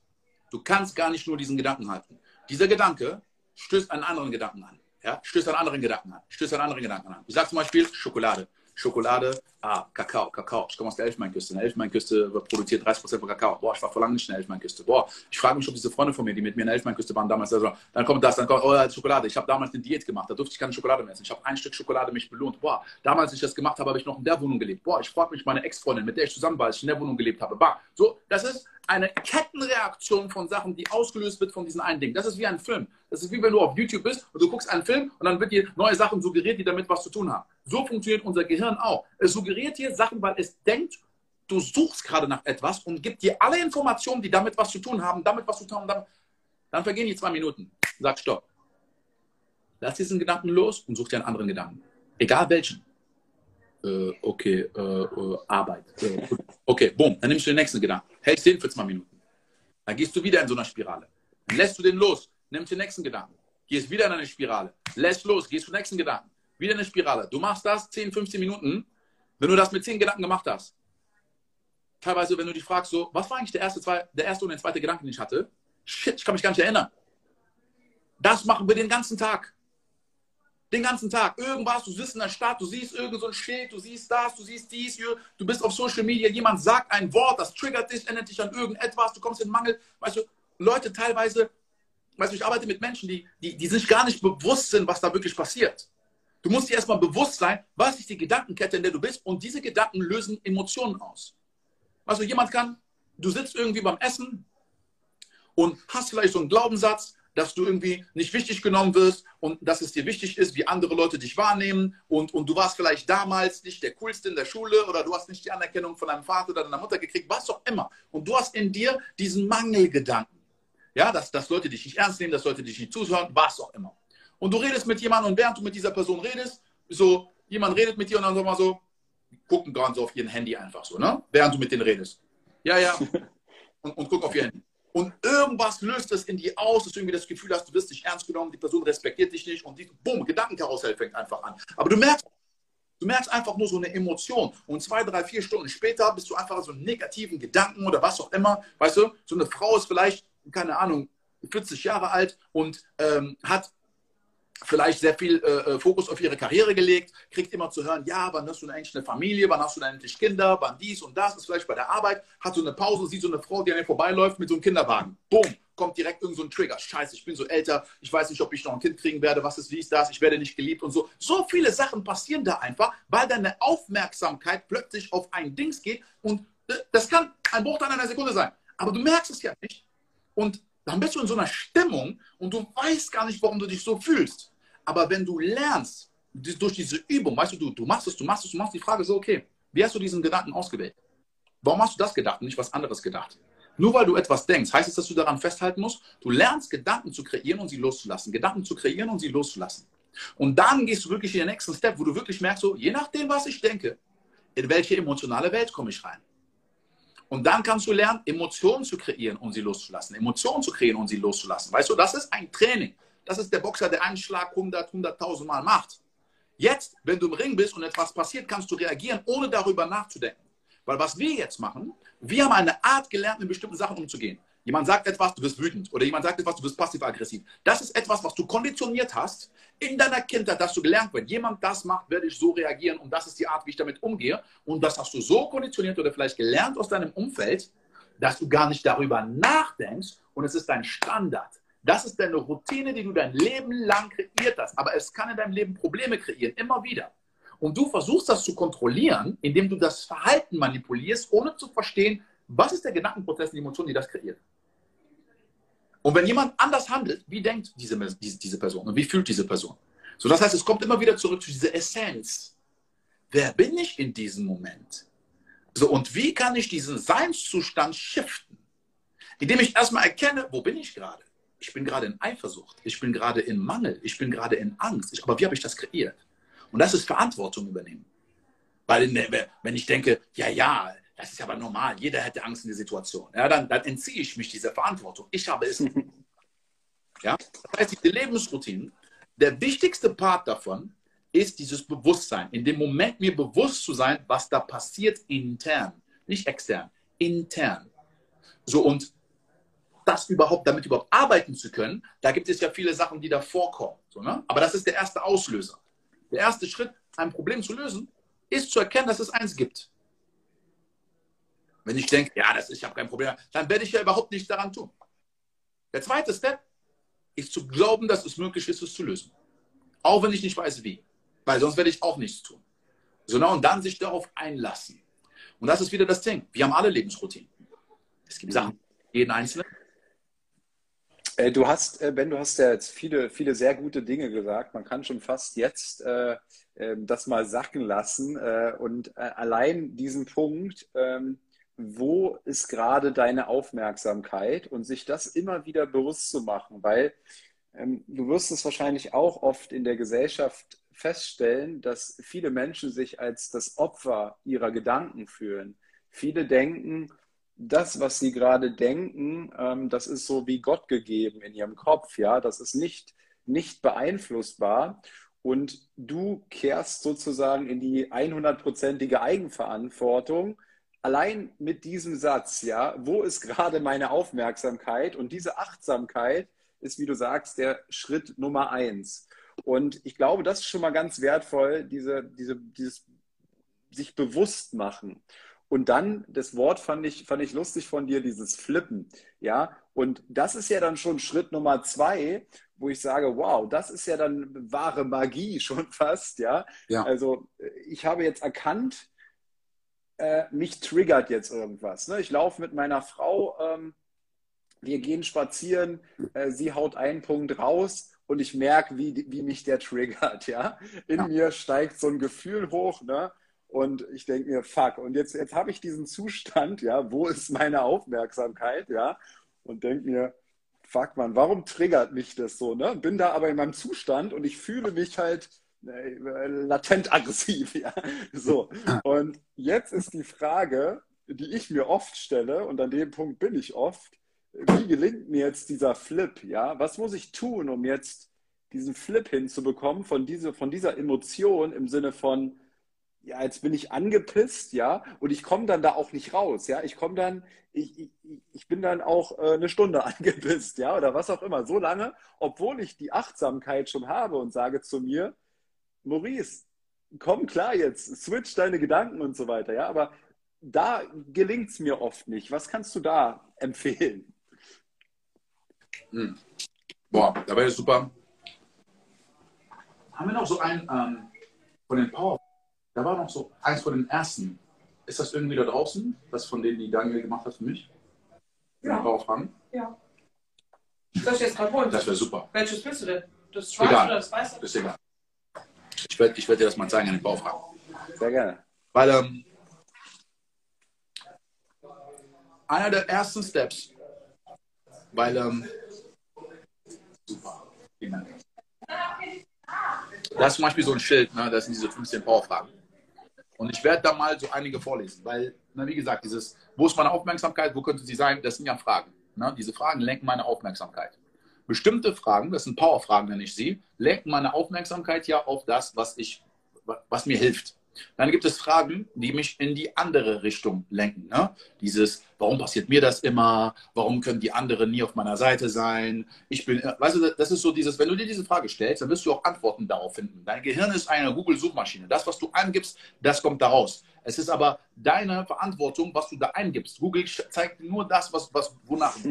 du kannst gar nicht nur diesen Gedanken halten. Dieser Gedanke stößt einen anderen Gedanken an. Ja? Stößt einen anderen Gedanken an. Stößt einen anderen Gedanken an. Du sagst zum Beispiel Schokolade. Schokolade, ah, Kakao, Kakao. Ich komme aus der Elfenbeinküste. In der Elfenbeinküste produziert 30% von Kakao. Boah, ich war vor langem nicht in der Elfenbeinküste. Boah, ich frage mich, ob diese Freunde von mir, die mit mir in der Elfenbeinküste waren damals, also, dann kommt das, dann kommt, oh, Schokolade. Ich habe damals eine Diät gemacht, da durfte ich keine Schokolade mehr essen. Ich habe ein Stück Schokolade mich belohnt. Boah, damals, als ich das gemacht habe, habe ich noch in der Wohnung gelebt. Boah, ich frage mich meine Ex-Freundin, mit der ich zusammen war, als ich in der Wohnung gelebt habe. Bah, so, das ist eine Kettenreaktion von Sachen, die ausgelöst wird von diesen einen Ding. Das ist wie ein Film. Das ist wie wenn du auf YouTube bist und du guckst einen Film und dann wird dir neue Sachen suggeriert, die damit was zu tun haben. So funktioniert unser Gehirn auch. Es suggeriert dir Sachen, weil es denkt, du suchst gerade nach etwas und gibt dir alle Informationen, die damit was zu tun haben, damit was zu tun haben. Dann vergehen die zwei Minuten. Sag Stopp. Lass diesen Gedanken los und such dir einen anderen Gedanken. Egal welchen. Äh, okay, äh, äh, Arbeit. Äh, okay, boom. Dann nimmst du den nächsten Gedanken. Hältst den für zwei Minuten. Dann gehst du wieder in so einer Spirale. Dann lässt du den los, nimmst den nächsten Gedanken, gehst wieder in eine Spirale, lässt los, gehst zum nächsten Gedanken, wieder in eine Spirale. Du machst das 10, 15 Minuten. Wenn du das mit 10 Gedanken gemacht hast, teilweise, wenn du dich fragst, so, was war eigentlich der erste, zwei, der erste und der zweite Gedanke, den ich hatte? Shit, ich kann mich gar nicht erinnern. Das machen wir den ganzen Tag. Den ganzen Tag. Irgendwas, du sitzt in der Stadt, du siehst irgend so ein Schild, du siehst das, du siehst dies, du bist auf Social Media, jemand sagt ein Wort, das triggert dich, erinnert dich an irgendetwas, du kommst in Mangel. Weißt du, Leute teilweise, weißt du, ich arbeite mit Menschen, die, die, die sich gar nicht bewusst sind, was da wirklich passiert. Du musst dir erstmal bewusst sein, was ist die Gedankenkette, in der du bist, und diese Gedanken lösen Emotionen aus. Also jemand kann, du sitzt irgendwie beim Essen und hast vielleicht so einen Glaubenssatz, dass du irgendwie nicht wichtig genommen wirst und dass es dir wichtig ist, wie andere Leute dich wahrnehmen und, und du warst vielleicht damals nicht der Coolste in der Schule oder du hast nicht die Anerkennung von deinem Vater oder deiner Mutter gekriegt, was auch immer. Und du hast in dir diesen Mangelgedanken. Ja, dass, dass Leute dich nicht ernst nehmen, dass Leute dich nicht zuhören, was auch immer. Und du redest mit jemandem und während du mit dieser Person redest, so, jemand redet mit dir und dann sag mal so, gucken gerade so auf ihren Handy einfach so, ne? Während du mit denen redest. Ja, ja. Und, und guck auf ihr Handy. Und irgendwas löst es in dir aus, dass du irgendwie das Gefühl hast, du wirst nicht ernst genommen, die Person respektiert dich nicht und die, bumm, Gedankenkarussell fängt einfach an. Aber du merkst, du merkst einfach nur so eine Emotion und zwei, drei, vier Stunden später bist du einfach so einen negativen Gedanken oder was auch immer. Weißt du, so eine Frau ist vielleicht, keine Ahnung, 40 Jahre alt und ähm, hat vielleicht sehr viel äh, äh, Fokus auf ihre Karriere gelegt, kriegt immer zu hören, ja, wann hast du denn eigentlich eine Familie, wann hast du denn endlich Kinder, wann dies und das, ist vielleicht bei der Arbeit, hat so eine Pause, sieht so eine Frau, die an ihr vorbeiläuft mit so einem Kinderwagen. Boom, kommt direkt irgend so ein Trigger. Scheiße, ich bin so älter, ich weiß nicht, ob ich noch ein Kind kriegen werde, was ist, wie ist das, ich werde nicht geliebt und so. So viele Sachen passieren da einfach, weil deine Aufmerksamkeit plötzlich auf ein Dings geht und äh, das kann ein Bruchteil einer Sekunde sein. Aber du merkst es ja nicht. Und dann bist du in so einer Stimmung und du weißt gar nicht, warum du dich so fühlst. Aber wenn du lernst, durch diese Übung, weißt du, du, du machst es, du machst es, du machst die Frage so, okay, wie hast du diesen Gedanken ausgewählt? Warum hast du das gedacht und nicht was anderes gedacht? Nur weil du etwas denkst, heißt es, dass du daran festhalten musst? Du lernst, Gedanken zu kreieren und sie loszulassen. Gedanken zu kreieren und sie loszulassen. Und dann gehst du wirklich in den nächsten Step, wo du wirklich merkst, so, je nachdem, was ich denke, in welche emotionale Welt komme ich rein. Und dann kannst du lernen, Emotionen zu kreieren und sie loszulassen. Emotionen zu kreieren und sie loszulassen. Weißt du, das ist ein Training. Das ist der Boxer, der einen Schlag 100, 100.000 Mal macht. Jetzt, wenn du im Ring bist und etwas passiert, kannst du reagieren, ohne darüber nachzudenken. Weil was wir jetzt machen, wir haben eine Art gelernt, mit bestimmten Sachen umzugehen. Jemand sagt etwas, du wirst wütend. Oder jemand sagt etwas, du wirst passiv-aggressiv. Das ist etwas, was du konditioniert hast in deiner Kindheit, dass du gelernt wird. Jemand das macht, werde ich so reagieren und das ist die Art, wie ich damit umgehe. Und das hast du so konditioniert oder vielleicht gelernt aus deinem Umfeld, dass du gar nicht darüber nachdenkst und es ist dein Standard. Das ist deine Routine, die du dein Leben lang kreiert hast. Aber es kann in deinem Leben Probleme kreieren, immer wieder. Und du versuchst das zu kontrollieren, indem du das Verhalten manipulierst, ohne zu verstehen, was ist der Gedankenprozess die Emotion, die das kreiert. Und wenn jemand anders handelt, wie denkt diese, diese, diese Person und wie fühlt diese Person? So, das heißt, es kommt immer wieder zurück zu dieser Essenz. Wer bin ich in diesem Moment? So, und wie kann ich diesen Seinszustand shiften? Indem ich erstmal erkenne, wo bin ich gerade? ich bin gerade in Eifersucht, ich bin gerade in Mangel, ich bin gerade in Angst. Ich, aber wie habe ich das kreiert? Und das ist Verantwortung übernehmen. Weil wenn ich denke, ja, ja, das ist aber normal, jeder hätte Angst in der Situation, ja, dann, dann entziehe ich mich dieser Verantwortung. Ich habe es. ja? Das heißt, diese Lebensroutinen, der wichtigste Part davon ist dieses Bewusstsein. In dem Moment mir bewusst zu sein, was da passiert intern, nicht extern, intern. So und das überhaupt, damit überhaupt arbeiten zu können, da gibt es ja viele Sachen, die da vorkommen. So, ne? Aber das ist der erste Auslöser. Der erste Schritt, ein Problem zu lösen, ist zu erkennen, dass es eins gibt. Wenn ich denke, ja, das ist, ich habe kein Problem, dann werde ich ja überhaupt nichts daran tun. Der zweite Step ist zu glauben, dass es möglich ist, es zu lösen. Auch wenn ich nicht weiß, wie. Weil sonst werde ich auch nichts tun. Sondern und dann sich darauf einlassen. Und das ist wieder das Ding. Wir haben alle Lebensroutinen. Es gibt Sachen, jeden Einzelnen. Äh, du hast, äh, Ben, du hast ja jetzt viele, viele sehr gute Dinge gesagt. Man kann schon fast jetzt äh, ähm, das mal sacken lassen. Äh, und äh, allein diesen Punkt, ähm, wo ist gerade deine Aufmerksamkeit und sich das immer wieder bewusst zu machen, weil ähm, du wirst es wahrscheinlich auch oft in der Gesellschaft feststellen, dass viele Menschen sich als das Opfer ihrer Gedanken fühlen. Viele denken, das, was sie gerade denken, ähm, das ist so wie Gott gegeben in ihrem Kopf, ja, das ist nicht, nicht beeinflussbar. Und du kehrst sozusagen in die 100%ige Eigenverantwortung. Allein mit diesem Satz, ja, wo ist gerade meine Aufmerksamkeit? Und diese Achtsamkeit ist, wie du sagst, der Schritt Nummer eins. Und ich glaube, das ist schon mal ganz wertvoll, diese, diese, dieses sich bewusst machen. Und dann, das Wort fand ich, fand ich lustig von dir, dieses Flippen. Ja, und das ist ja dann schon Schritt Nummer zwei, wo ich sage, wow, das ist ja dann wahre Magie schon fast. Ja, ja. also ich habe jetzt erkannt, äh, mich triggert jetzt irgendwas. Ne? Ich laufe mit meiner Frau, ähm, wir gehen spazieren, äh, sie haut einen Punkt raus und ich merke, wie, wie mich der triggert. Ja, in ja. mir steigt so ein Gefühl hoch. Ne? Und ich denke mir, fuck, und jetzt, jetzt habe ich diesen Zustand, ja, wo ist meine Aufmerksamkeit, ja, und denke mir, fuck man, warum triggert mich das so, ne? Bin da aber in meinem Zustand und ich fühle mich halt latent aggressiv, ja, so. Und jetzt ist die Frage, die ich mir oft stelle, und an dem Punkt bin ich oft, wie gelingt mir jetzt dieser Flip, ja? Was muss ich tun, um jetzt diesen Flip hinzubekommen von, diese, von dieser Emotion im Sinne von, ja, jetzt bin ich angepisst, ja, und ich komme dann da auch nicht raus, ja, ich komme dann, ich, ich, ich bin dann auch äh, eine Stunde angepisst, ja, oder was auch immer, so lange, obwohl ich die Achtsamkeit schon habe und sage zu mir, Maurice, komm klar jetzt, switch deine Gedanken und so weiter, ja, aber da gelingt es mir oft nicht. Was kannst du da empfehlen? Hm. Boah, da wäre super. Haben wir noch so einen ähm, von den Power da war noch so eins von den ersten. Ist das irgendwie da draußen? Das von denen, die Daniel gemacht hat für mich? Ja. Draufhang? Ja. Soll ich jetzt gerade holen? Das wäre super. Welches willst du denn? Das schwarze egal. oder das weiße? Ist egal. Ich werde ich werd dir das mal zeigen an den Baufragen. Sehr gerne. Weil ähm, einer der ersten Steps, weil ähm, super. Vielen Dank. Da ist zum Beispiel so ein Schild, ne? das sind diese 15 Powerfragen. Und ich werde da mal so einige vorlesen, weil, na, wie gesagt, dieses, wo ist meine Aufmerksamkeit, wo könnte sie sein, das sind ja Fragen. Ne? Diese Fragen lenken meine Aufmerksamkeit. Bestimmte Fragen, das sind Powerfragen, nenne ich sie, lenken meine Aufmerksamkeit ja auf das, was, ich, was mir hilft. Dann gibt es Fragen, die mich in die andere Richtung lenken. Ne? Dieses, warum passiert mir das immer? Warum können die anderen nie auf meiner Seite sein? Ich bin, weißt du, das ist so dieses, wenn du dir diese Frage stellst, dann wirst du auch Antworten darauf finden. Dein Gehirn ist eine Google-Suchmaschine. Das, was du eingibst, das kommt da raus. Es ist aber deine Verantwortung, was du da eingibst. Google zeigt nur das, was, was wonach.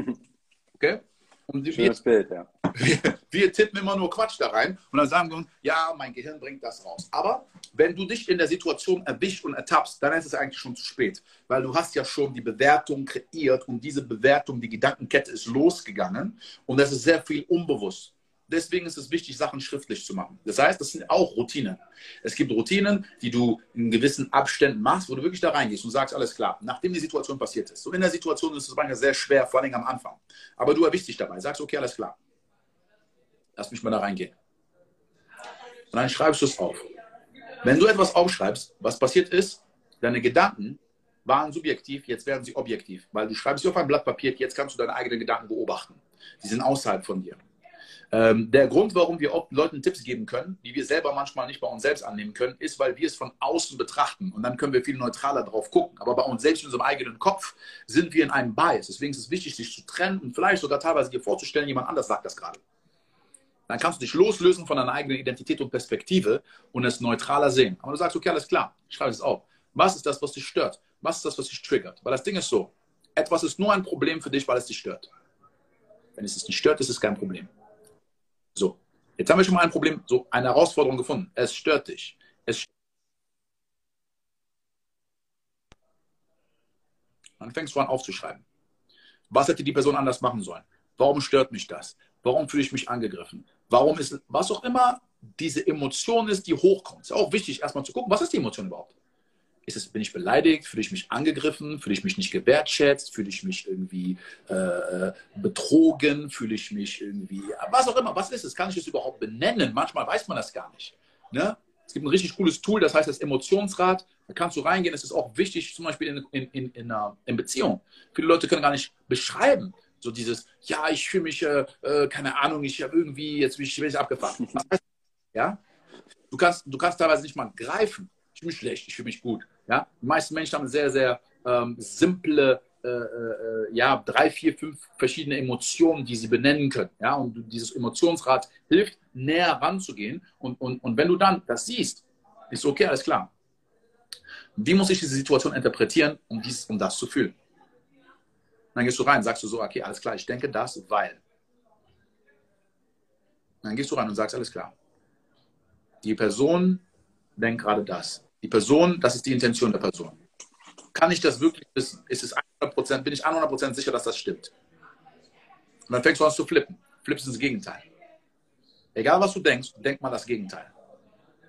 Okay? Und Schönes wir, Bild, ja. Wir, wir, tippen immer nur Quatsch da rein und dann sagen wir uns, ja, mein Gehirn bringt das raus. Aber wenn du dich in der Situation erwischt und ertappst, dann ist es eigentlich schon zu spät, weil du hast ja schon die Bewertung kreiert und diese Bewertung, die Gedankenkette ist losgegangen und das ist sehr viel unbewusst. Deswegen ist es wichtig, Sachen schriftlich zu machen. Das heißt, das sind auch Routinen. Es gibt Routinen, die du in gewissen Abständen machst, wo du wirklich da reingehst und sagst, alles klar, nachdem die Situation passiert ist. So in der Situation ist es manchmal sehr schwer, vor allem am Anfang. Aber du erwischst dich dabei, sagst, okay, alles klar. Lass mich mal da reingehen. Und dann schreibst du es auf. Wenn du etwas aufschreibst, was passiert ist, deine Gedanken waren subjektiv, jetzt werden sie objektiv, weil du schreibst sie auf ein Blatt Papier, jetzt kannst du deine eigenen Gedanken beobachten. Sie sind außerhalb von dir. Ähm, der Grund, warum wir Leuten Tipps geben können, die wir selber manchmal nicht bei uns selbst annehmen können, ist, weil wir es von außen betrachten und dann können wir viel neutraler drauf gucken. Aber bei uns selbst in unserem eigenen Kopf sind wir in einem Bias. Deswegen ist es wichtig, sich zu trennen und vielleicht sogar teilweise dir vorzustellen, jemand anders sagt das gerade. Dann kannst du dich loslösen von deiner eigenen Identität und Perspektive und es neutraler sehen. Aber du sagst, okay, alles klar, ich schreibe es auf. Was ist das, was dich stört? Was ist das, was dich triggert? Weil das Ding ist so, etwas ist nur ein Problem für dich, weil es dich stört. Wenn es dich nicht stört, ist es kein Problem. So, jetzt haben wir schon mal ein Problem, so eine Herausforderung gefunden. Es stört dich. Es Dann fängst du an aufzuschreiben. Was hätte die Person anders machen sollen? Warum stört mich das? Warum fühle ich mich angegriffen? Warum ist, was auch immer diese Emotion ist, die hochkommt. Es ist auch wichtig, erstmal zu gucken, was ist die Emotion überhaupt? Es, bin ich beleidigt? Fühle ich mich angegriffen? Fühle ich mich nicht gewertschätzt? Fühle ich mich irgendwie äh, äh, betrogen? Fühle ich mich irgendwie, was auch immer, was ist es? Kann ich es überhaupt benennen? Manchmal weiß man das gar nicht. Ne? Es gibt ein richtig cooles Tool, das heißt das Emotionsrad. Da kannst du reingehen. Es ist auch wichtig, zum Beispiel in, in, in, in, uh, in Beziehung. Viele Leute können gar nicht beschreiben, so dieses, ja, ich fühle mich, äh, äh, keine Ahnung, ich habe irgendwie, jetzt bin ich, bin ich abgefahren. ja? Du kannst, du kannst teilweise nicht mal greifen. Ich fühle mich schlecht, ich fühle mich gut. Ja? Die meisten Menschen haben sehr, sehr ähm, simple äh, äh, ja, drei, vier, fünf verschiedene Emotionen, die sie benennen können. Ja? Und dieses Emotionsrad hilft, näher ranzugehen. Und, und, und wenn du dann das siehst, ist okay, alles klar. Wie muss ich diese Situation interpretieren, um, dies, um das zu fühlen? Dann gehst du rein, sagst du so, okay, alles klar, ich denke das, weil. Dann gehst du rein und sagst, alles klar. Die Person denkt gerade das. Die Person, das ist die Intention der Person kann ich das wirklich, ist, es 100%, bin ich 100% sicher, dass das stimmt. Und dann fängst du an zu flippen. Flippst ins Gegenteil. Egal, was du denkst, denk mal das Gegenteil.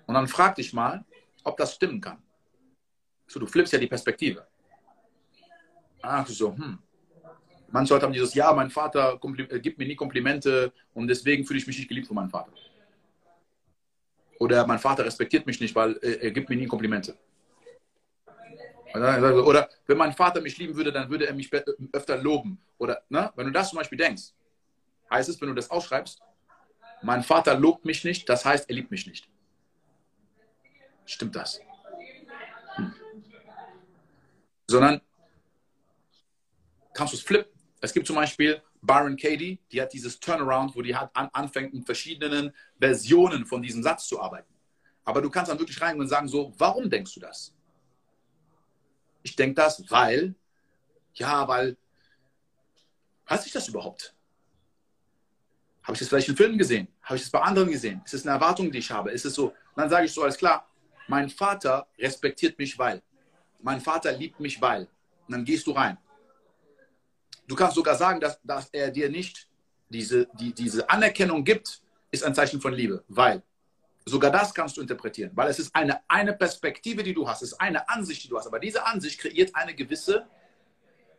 Und dann frag dich mal, ob das stimmen kann. So, du flippst ja die Perspektive. Ach so, hm. Manche Leute haben dieses, ja, mein Vater äh, gibt mir nie Komplimente und deswegen fühle ich mich nicht geliebt von meinem Vater. Oder mein Vater respektiert mich nicht, weil er gibt mir nie Komplimente. Oder wenn mein Vater mich lieben würde, dann würde er mich öfter loben. Oder ne? wenn du das zum Beispiel denkst, heißt es, wenn du das ausschreibst, mein Vater lobt mich nicht, das heißt, er liebt mich nicht. Stimmt das? Hm. Sondern kannst du es flippen. Es gibt zum Beispiel Byron Katie, die hat dieses Turnaround, wo die hat an, anfängt, mit verschiedenen Versionen von diesem Satz zu arbeiten. Aber du kannst dann wirklich reingehen und sagen, so, warum denkst du das? Ich denke das, weil, ja, weil, weiß ich das überhaupt? Habe ich das vielleicht in Filmen gesehen? Habe ich das bei anderen gesehen? Ist es eine Erwartung, die ich habe? Ist es so? Und dann sage ich so, alles klar, mein Vater respektiert mich, weil. Mein Vater liebt mich, weil. Und dann gehst du rein. Du kannst sogar sagen, dass, dass er dir nicht diese, die, diese Anerkennung gibt, ist ein Zeichen von Liebe, weil. Sogar das kannst du interpretieren, weil es ist eine, eine Perspektive, die du hast, es ist eine Ansicht, die du hast. Aber diese Ansicht kreiert eine gewisse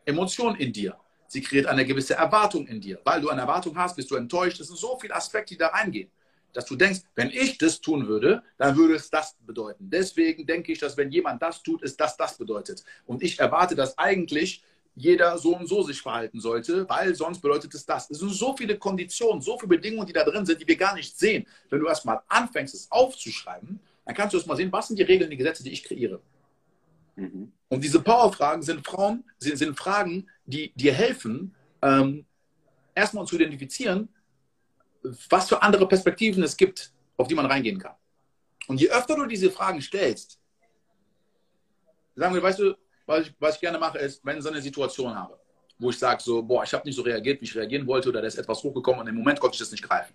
Emotion in dir. Sie kreiert eine gewisse Erwartung in dir. Weil du eine Erwartung hast, bist du enttäuscht. Es sind so viele Aspekte, die da reingehen, dass du denkst, wenn ich das tun würde, dann würde es das bedeuten. Deswegen denke ich, dass wenn jemand das tut, ist das das bedeutet. Und ich erwarte, dass eigentlich jeder so und so sich verhalten sollte, weil sonst bedeutet es das. Es sind so viele Konditionen, so viele Bedingungen, die da drin sind, die wir gar nicht sehen. Wenn du erstmal anfängst, es aufzuschreiben, dann kannst du erst mal sehen, was sind die Regeln, die Gesetze, die ich kreiere. Mhm. Und diese Powerfragen sind Frauen, sind, sind Fragen, die dir helfen, ähm, erstmal zu identifizieren, was für andere Perspektiven es gibt, auf die man reingehen kann. Und je öfter du diese Fragen stellst, sagen wir, weißt du, was ich, was ich gerne mache, ist, wenn ich so eine Situation habe, wo ich sage, so, boah, ich habe nicht so reagiert, wie ich reagieren wollte, oder da ist etwas hochgekommen und im Moment konnte ich das nicht greifen.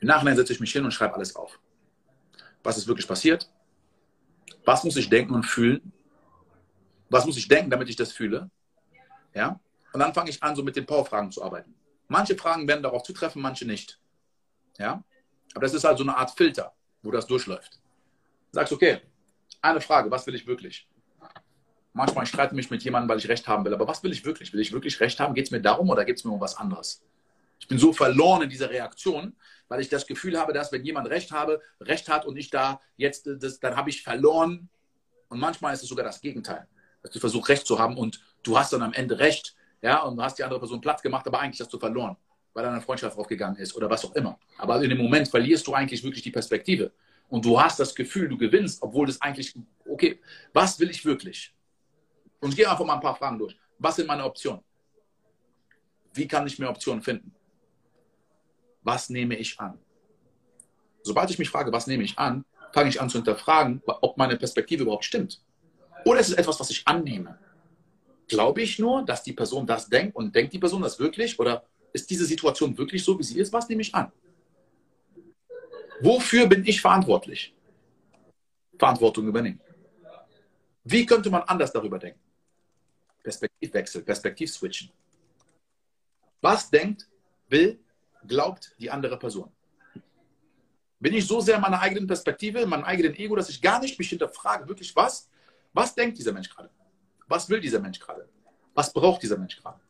Im Nachhinein setze ich mich hin und schreibe alles auf. Was ist wirklich passiert? Was muss ich denken und fühlen? Was muss ich denken, damit ich das fühle? Ja? Und dann fange ich an, so mit den Powerfragen zu arbeiten. Manche Fragen werden darauf zutreffen, manche nicht. Ja? Aber das ist halt so eine Art Filter, wo das durchläuft. Du sagst, okay, eine Frage, was will ich wirklich? Manchmal streite ich mich mit jemandem, weil ich Recht haben will. Aber was will ich wirklich? Will ich wirklich Recht haben? Geht es mir darum oder geht es mir um was anderes? Ich bin so verloren in dieser Reaktion, weil ich das Gefühl habe, dass wenn jemand Recht habe, Recht hat und ich da jetzt, das, dann habe ich verloren. Und manchmal ist es sogar das Gegenteil. Dass du versuchst, Recht zu haben und du hast dann am Ende Recht, ja, und du hast die andere Person Platz gemacht, aber eigentlich hast du verloren, weil deine Freundschaft aufgegangen ist oder was auch immer. Aber in dem Moment verlierst du eigentlich wirklich die Perspektive. Und du hast das Gefühl, du gewinnst, obwohl das eigentlich, okay, was will ich wirklich? Und gehe einfach mal ein paar Fragen durch. Was sind meine Optionen? Wie kann ich mir Optionen finden? Was nehme ich an? Sobald ich mich frage, was nehme ich an, fange ich an zu hinterfragen, ob meine Perspektive überhaupt stimmt. Oder ist es etwas, was ich annehme? Glaube ich nur, dass die Person das denkt und denkt die Person das wirklich? Oder ist diese Situation wirklich so, wie sie ist? Was nehme ich an? Wofür bin ich verantwortlich? Verantwortung übernehmen. Wie könnte man anders darüber denken? Perspektivwechsel, Perspektivswitchen. Was denkt, will, glaubt die andere Person? Bin ich so sehr in meiner eigenen Perspektive, in meinem eigenen Ego, dass ich gar nicht mich hinterfrage, wirklich was? Was denkt dieser Mensch gerade? Was will dieser Mensch gerade? Was braucht dieser Mensch gerade?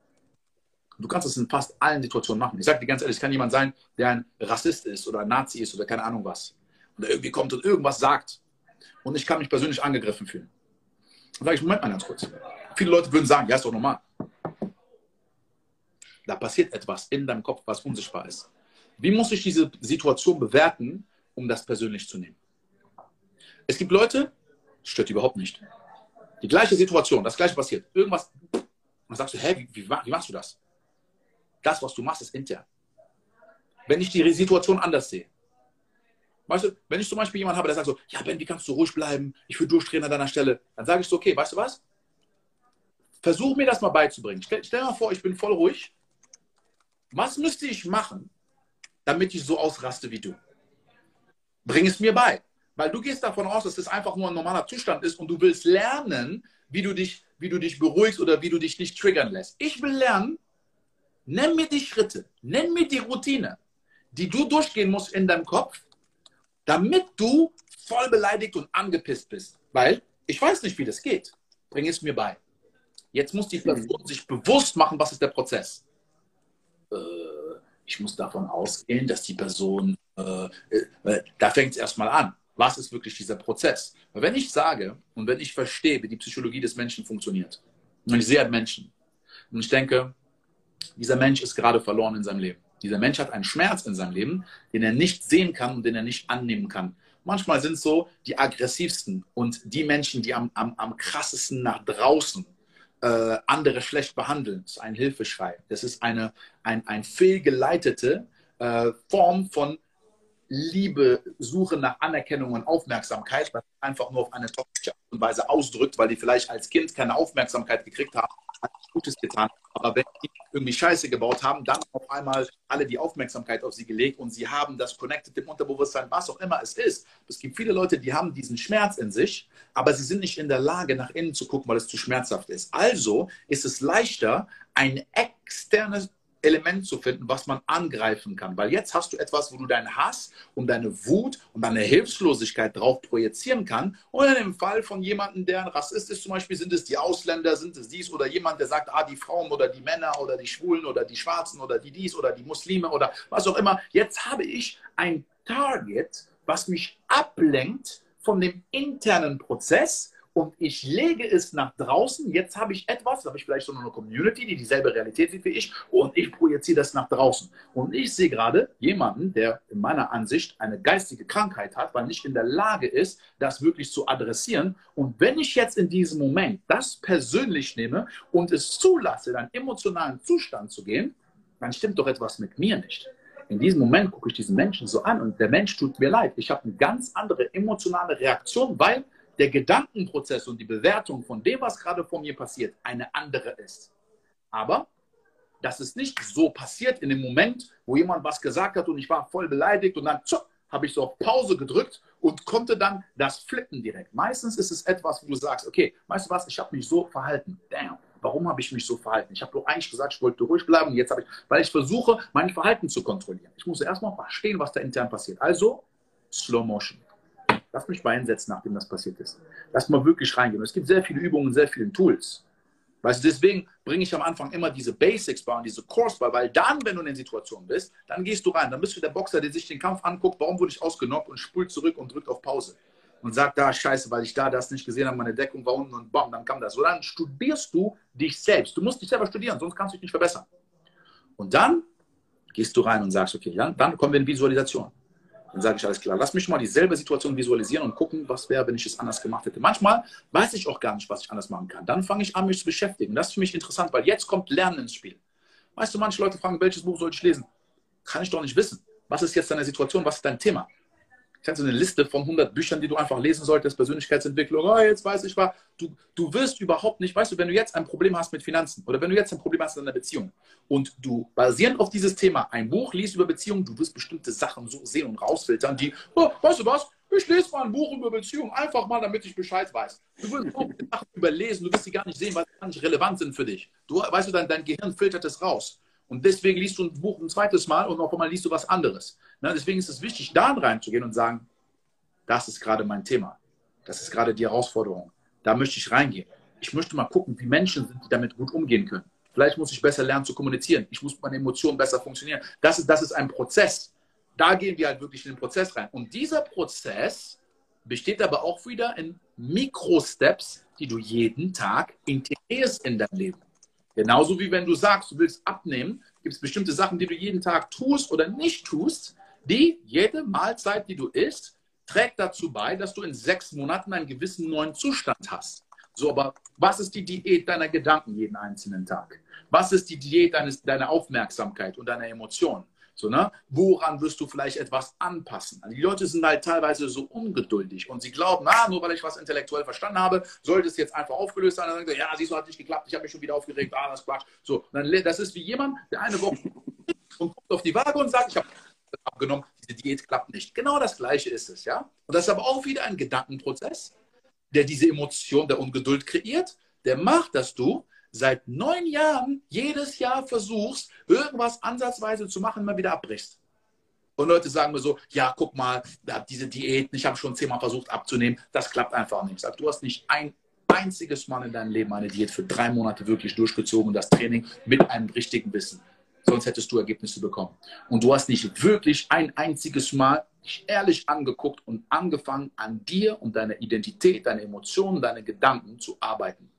Du kannst es in fast allen Situationen machen. Ich sage dir ganz ehrlich, es kann jemand sein, der ein Rassist ist oder ein Nazi ist oder keine Ahnung was. oder irgendwie kommt und irgendwas sagt und ich kann mich persönlich angegriffen fühlen. Dann sage ich, Moment mal ganz kurz. Viele Leute würden sagen, ja, ist doch normal. Da passiert etwas in deinem Kopf, was unsichtbar ist. Wie muss ich diese Situation bewerten, um das persönlich zu nehmen? Es gibt Leute, stört überhaupt nicht. Die gleiche Situation, das gleiche passiert. Irgendwas, dann sagst du, hä, wie, wie, wie machst du das? Das, was du machst, ist intern. Wenn ich die Situation anders sehe, Weißt du, wenn ich zum Beispiel jemanden habe, der sagt so, ja Ben, wie kannst du ruhig bleiben? Ich will durchdrehen an deiner Stelle. Dann sage ich so, okay, weißt du was? Versuch mir das mal beizubringen. Stell, stell mal vor, ich bin voll ruhig. Was müsste ich machen, damit ich so ausraste wie du? Bring es mir bei. Weil du gehst davon aus, dass es das einfach nur ein normaler Zustand ist und du willst lernen, wie du dich, wie du dich beruhigst oder wie du dich nicht triggern lässt. Ich will lernen, nenn mir die Schritte, nenn mir die Routine, die du durchgehen musst in deinem Kopf, damit du voll beleidigt und angepisst bist. Weil ich weiß nicht, wie das geht. Bring es mir bei. Jetzt muss die Person sich bewusst machen, was ist der Prozess. Äh, ich muss davon ausgehen, dass die Person, äh, äh, da fängt es erstmal an. Was ist wirklich dieser Prozess? Weil wenn ich sage und wenn ich verstehe, wie die Psychologie des Menschen funktioniert, und ich sehe einen Menschen und ich denke, dieser Mensch ist gerade verloren in seinem Leben. Dieser Mensch hat einen Schmerz in seinem Leben, den er nicht sehen kann und den er nicht annehmen kann. Manchmal sind so die aggressivsten und die Menschen, die am, am, am krassesten nach draußen äh, andere schlecht behandeln. Das ist ein Hilfeschrei. Das ist eine ein, ein fehlgeleitete äh, Form von Liebe, Suche nach Anerkennung und Aufmerksamkeit, was einfach nur auf eine toxische Art und Weise ausdrückt, weil die vielleicht als Kind keine Aufmerksamkeit gekriegt haben, hat Gutes getan. Aber wenn die irgendwie Scheiße gebaut haben, dann auf einmal alle die Aufmerksamkeit auf sie gelegt und sie haben das Connected im Unterbewusstsein, was auch immer es ist. Es gibt viele Leute, die haben diesen Schmerz in sich, aber sie sind nicht in der Lage, nach innen zu gucken, weil es zu schmerzhaft ist. Also ist es leichter, ein externes Element zu finden, was man angreifen kann. Weil jetzt hast du etwas, wo du deinen Hass und deine Wut und deine Hilflosigkeit drauf projizieren kann. Und in dem Fall von jemandem, der ein Rassist ist, zum Beispiel, sind es die Ausländer, sind es dies oder jemand, der sagt, ah, die Frauen oder die Männer oder die Schwulen oder die Schwarzen oder die dies oder die Muslime oder was auch immer. Jetzt habe ich ein Target, was mich ablenkt von dem internen Prozess und ich lege es nach draußen. Jetzt habe ich etwas, habe ich vielleicht so eine Community, die dieselbe Realität sieht wie ich und ich projiziere das nach draußen. Und ich sehe gerade jemanden, der in meiner Ansicht eine geistige Krankheit hat, weil nicht in der Lage ist, das wirklich zu adressieren. Und wenn ich jetzt in diesem Moment das persönlich nehme und es zulasse, in einen emotionalen Zustand zu gehen, dann stimmt doch etwas mit mir nicht. In diesem Moment gucke ich diesen Menschen so an und der Mensch tut mir leid. Ich habe eine ganz andere emotionale Reaktion, weil der Gedankenprozess und die Bewertung von dem, was gerade vor mir passiert, eine andere ist. Aber das ist nicht so passiert in dem Moment, wo jemand was gesagt hat und ich war voll beleidigt und dann habe ich so auf Pause gedrückt und konnte dann das flippen direkt. Meistens ist es etwas, wo du sagst, okay, weißt du was, ich habe mich so verhalten. Damn, warum habe ich mich so verhalten? Ich habe doch eigentlich gesagt, ich wollte ruhig bleiben jetzt habe ich, weil ich versuche, mein Verhalten zu kontrollieren. Ich muss erstmal verstehen, was da intern passiert. Also Slow Motion. Lass mich mal hinsetzen, nachdem das passiert ist. Lass mal wirklich reingehen. Es gibt sehr viele Übungen, sehr viele Tools. Weißt du, deswegen bringe ich am Anfang immer diese Basics bei und diese Course bei, weil dann, wenn du in den Situationen bist, dann gehst du rein. Dann bist du der Boxer, der sich den Kampf anguckt, warum wurde ich ausgenockt und spult zurück und drückt auf Pause. Und sagt, da, scheiße, weil ich da das nicht gesehen habe, meine Deckung war unten und bam, dann kam das. So, dann studierst du dich selbst. Du musst dich selber studieren, sonst kannst du dich nicht verbessern. Und dann gehst du rein und sagst, okay, dann, dann kommen wir in Visualisation. Dann sage ich, alles klar, lass mich mal dieselbe Situation visualisieren und gucken, was wäre, wenn ich es anders gemacht hätte. Manchmal weiß ich auch gar nicht, was ich anders machen kann. Dann fange ich an, mich zu beschäftigen. Das ist für mich interessant, weil jetzt kommt Lernen ins Spiel. Weißt du, manche Leute fragen, welches Buch soll ich lesen? Kann ich doch nicht wissen. Was ist jetzt deine Situation? Was ist dein Thema? Kennst du eine Liste von 100 Büchern, die du einfach lesen solltest, Persönlichkeitsentwicklung, oh, jetzt weiß ich was. Du, du wirst überhaupt nicht, weißt du, wenn du jetzt ein Problem hast mit Finanzen oder wenn du jetzt ein Problem hast in einer Beziehung und du basierend auf dieses Thema ein Buch liest über Beziehungen, du wirst bestimmte Sachen so sehen und rausfiltern, die, oh, weißt du was, ich lese mal ein Buch über Beziehungen, einfach mal, damit ich Bescheid weiß. Du wirst auch Sachen überlesen, du wirst sie gar nicht sehen, weil sie gar nicht relevant sind für dich. Du, weißt du, dein, dein Gehirn filtert es raus. Und deswegen liest du ein Buch ein zweites Mal und auf einmal liest du was anderes. Na, deswegen ist es wichtig, da reinzugehen und sagen, das ist gerade mein Thema. Das ist gerade die Herausforderung. Da möchte ich reingehen. Ich möchte mal gucken, wie Menschen sind, die damit gut umgehen können. Vielleicht muss ich besser lernen zu kommunizieren. Ich muss mit meinen Emotionen besser funktionieren. Das ist, das ist ein Prozess. da gehen wir halt wirklich in den Prozess rein. Und dieser Prozess besteht aber auch wieder in Mikrosteps, die du jeden Tag integrierst in dein Leben. Genauso wie wenn du sagst, du willst abnehmen, gibt es bestimmte Sachen, die du jeden Tag tust oder nicht tust, die jede Mahlzeit, die du isst, trägt dazu bei, dass du in sechs Monaten einen gewissen neuen Zustand hast. So, aber was ist die Diät deiner Gedanken jeden einzelnen Tag? Was ist die Diät deines, deiner Aufmerksamkeit und deiner Emotionen? So, ne? Woran wirst du vielleicht etwas anpassen? Also die Leute sind halt teilweise so ungeduldig und sie glauben, na, nur weil ich was intellektuell verstanden habe, sollte es jetzt einfach aufgelöst sein. Dann sagen sie, ja, siehst du, hat nicht geklappt, ich habe mich schon wieder aufgeregt, ah, das Quatsch. So, dann, das ist wie jemand, der eine Woche und guckt auf die Waage und sagt, ich habe abgenommen, diese Diät klappt nicht. Genau das Gleiche ist es, ja. Und das ist aber auch wieder ein Gedankenprozess, der diese Emotion der Ungeduld kreiert, der macht, dass du seit neun Jahren jedes Jahr versuchst, irgendwas ansatzweise zu machen, mal wieder abbrichst. Und Leute sagen mir so, ja, guck mal, diese Diäten, ich habe schon zehnmal versucht abzunehmen, das klappt einfach nicht. Sag, du hast nicht ein einziges Mal in deinem Leben eine Diät für drei Monate wirklich durchgezogen, das Training mit einem richtigen Wissen. Sonst hättest du Ergebnisse bekommen. Und du hast nicht wirklich ein einziges Mal dich ehrlich angeguckt und angefangen, an dir und deiner Identität, deine Emotionen, deine Gedanken zu arbeiten.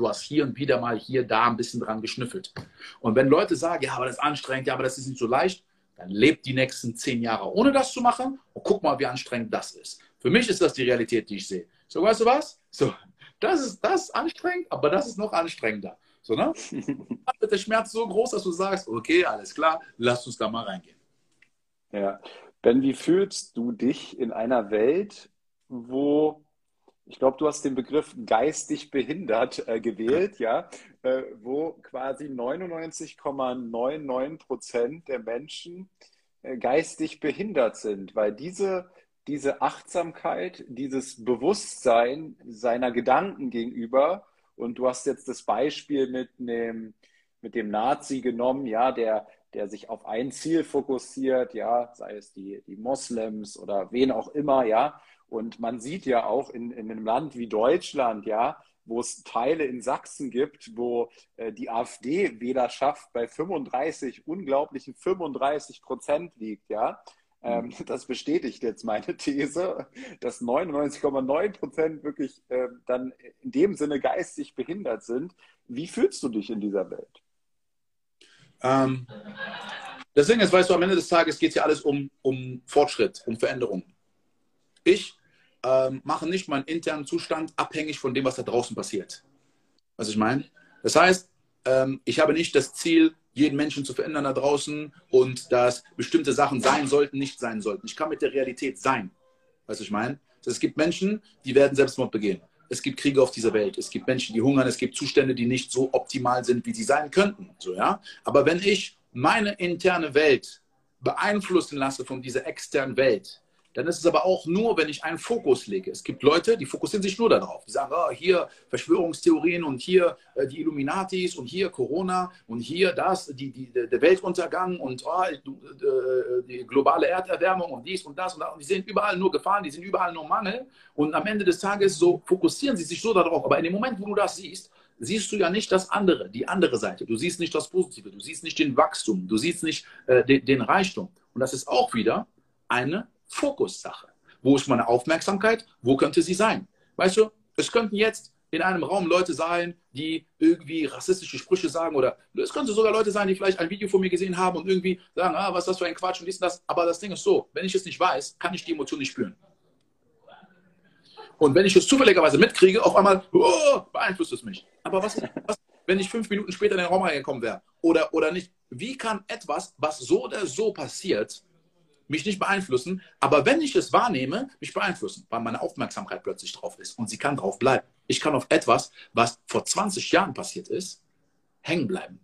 Du hast hier und wieder mal hier, da ein bisschen dran geschnüffelt. Und wenn Leute sagen, ja, aber das ist anstrengend, ja, aber das ist nicht so leicht, dann lebt die nächsten zehn Jahre ohne das zu machen und guck mal, wie anstrengend das ist. Für mich ist das die Realität, die ich sehe. So, weißt du was? So, das ist das ist anstrengend, aber das ist noch anstrengender. So, ne? Dann wird der Schmerz so groß, dass du sagst, okay, alles klar, lass uns da mal reingehen. Ja. Ben, wie fühlst du dich in einer Welt, wo ich glaube, du hast den Begriff geistig behindert äh, gewählt, ja, äh, wo quasi 99,99 Prozent der Menschen äh, geistig behindert sind, weil diese, diese Achtsamkeit, dieses Bewusstsein seiner Gedanken gegenüber, und du hast jetzt das Beispiel mit dem, mit dem Nazi genommen, ja, der, der sich auf ein Ziel fokussiert, ja, sei es die, die Moslems oder wen auch immer, ja, und man sieht ja auch in, in einem Land wie Deutschland, ja, wo es Teile in Sachsen gibt, wo äh, die AfD-Wählerschaft bei 35, unglaublichen 35 Prozent liegt, ja. Ähm, mhm. das bestätigt jetzt meine These, dass 99,9 Prozent wirklich äh, dann in dem Sinne geistig behindert sind. Wie fühlst du dich in dieser Welt? Ähm, Ding ist, weißt du, am Ende des Tages geht es ja alles um, um Fortschritt, um Veränderung. Ich ähm, machen nicht meinen internen Zustand abhängig von dem, was da draußen passiert. Was ich meine? Das heißt, ähm, ich habe nicht das Ziel, jeden Menschen zu verändern da draußen und dass bestimmte Sachen sein sollten, nicht sein sollten. Ich kann mit der Realität sein. Was ich meine? Es gibt Menschen, die werden Selbstmord begehen. Es gibt Kriege auf dieser Welt. Es gibt Menschen, die hungern. Es gibt Zustände, die nicht so optimal sind, wie sie sein könnten. So, ja? Aber wenn ich meine interne Welt beeinflussen lasse von dieser externen Welt, dann ist es aber auch nur, wenn ich einen Fokus lege. Es gibt Leute, die fokussieren sich nur darauf. Die sagen, oh, hier Verschwörungstheorien und hier äh, die Illuminatis und hier Corona und hier das, die, die, der Weltuntergang und oh, die globale Erderwärmung und dies und das und das. Und die sehen überall nur Gefahren, die sind überall nur Mangel. Und am Ende des Tages so fokussieren sie sich so darauf. Aber in dem Moment, wo du das siehst, siehst du ja nicht das andere, die andere Seite. Du siehst nicht das Positive, du siehst nicht den Wachstum, du siehst nicht äh, den, den Reichtum. Und das ist auch wieder eine Fokussache. Wo ist meine Aufmerksamkeit? Wo könnte sie sein? Weißt du, es könnten jetzt in einem Raum Leute sein, die irgendwie rassistische Sprüche sagen oder es könnte sogar Leute sein, die vielleicht ein Video von mir gesehen haben und irgendwie sagen, ah, was ist das für ein Quatsch und dies und das. Aber das Ding ist so, wenn ich es nicht weiß, kann ich die Emotion nicht spüren. Und wenn ich es zufälligerweise mitkriege, auf einmal oh, beeinflusst es mich. Aber was, was, wenn ich fünf Minuten später in den Raum reingekommen wäre oder, oder nicht? Wie kann etwas, was so oder so passiert, mich nicht beeinflussen, aber wenn ich es wahrnehme, mich beeinflussen, weil meine Aufmerksamkeit plötzlich drauf ist und sie kann drauf bleiben. Ich kann auf etwas, was vor 20 Jahren passiert ist, hängen bleiben.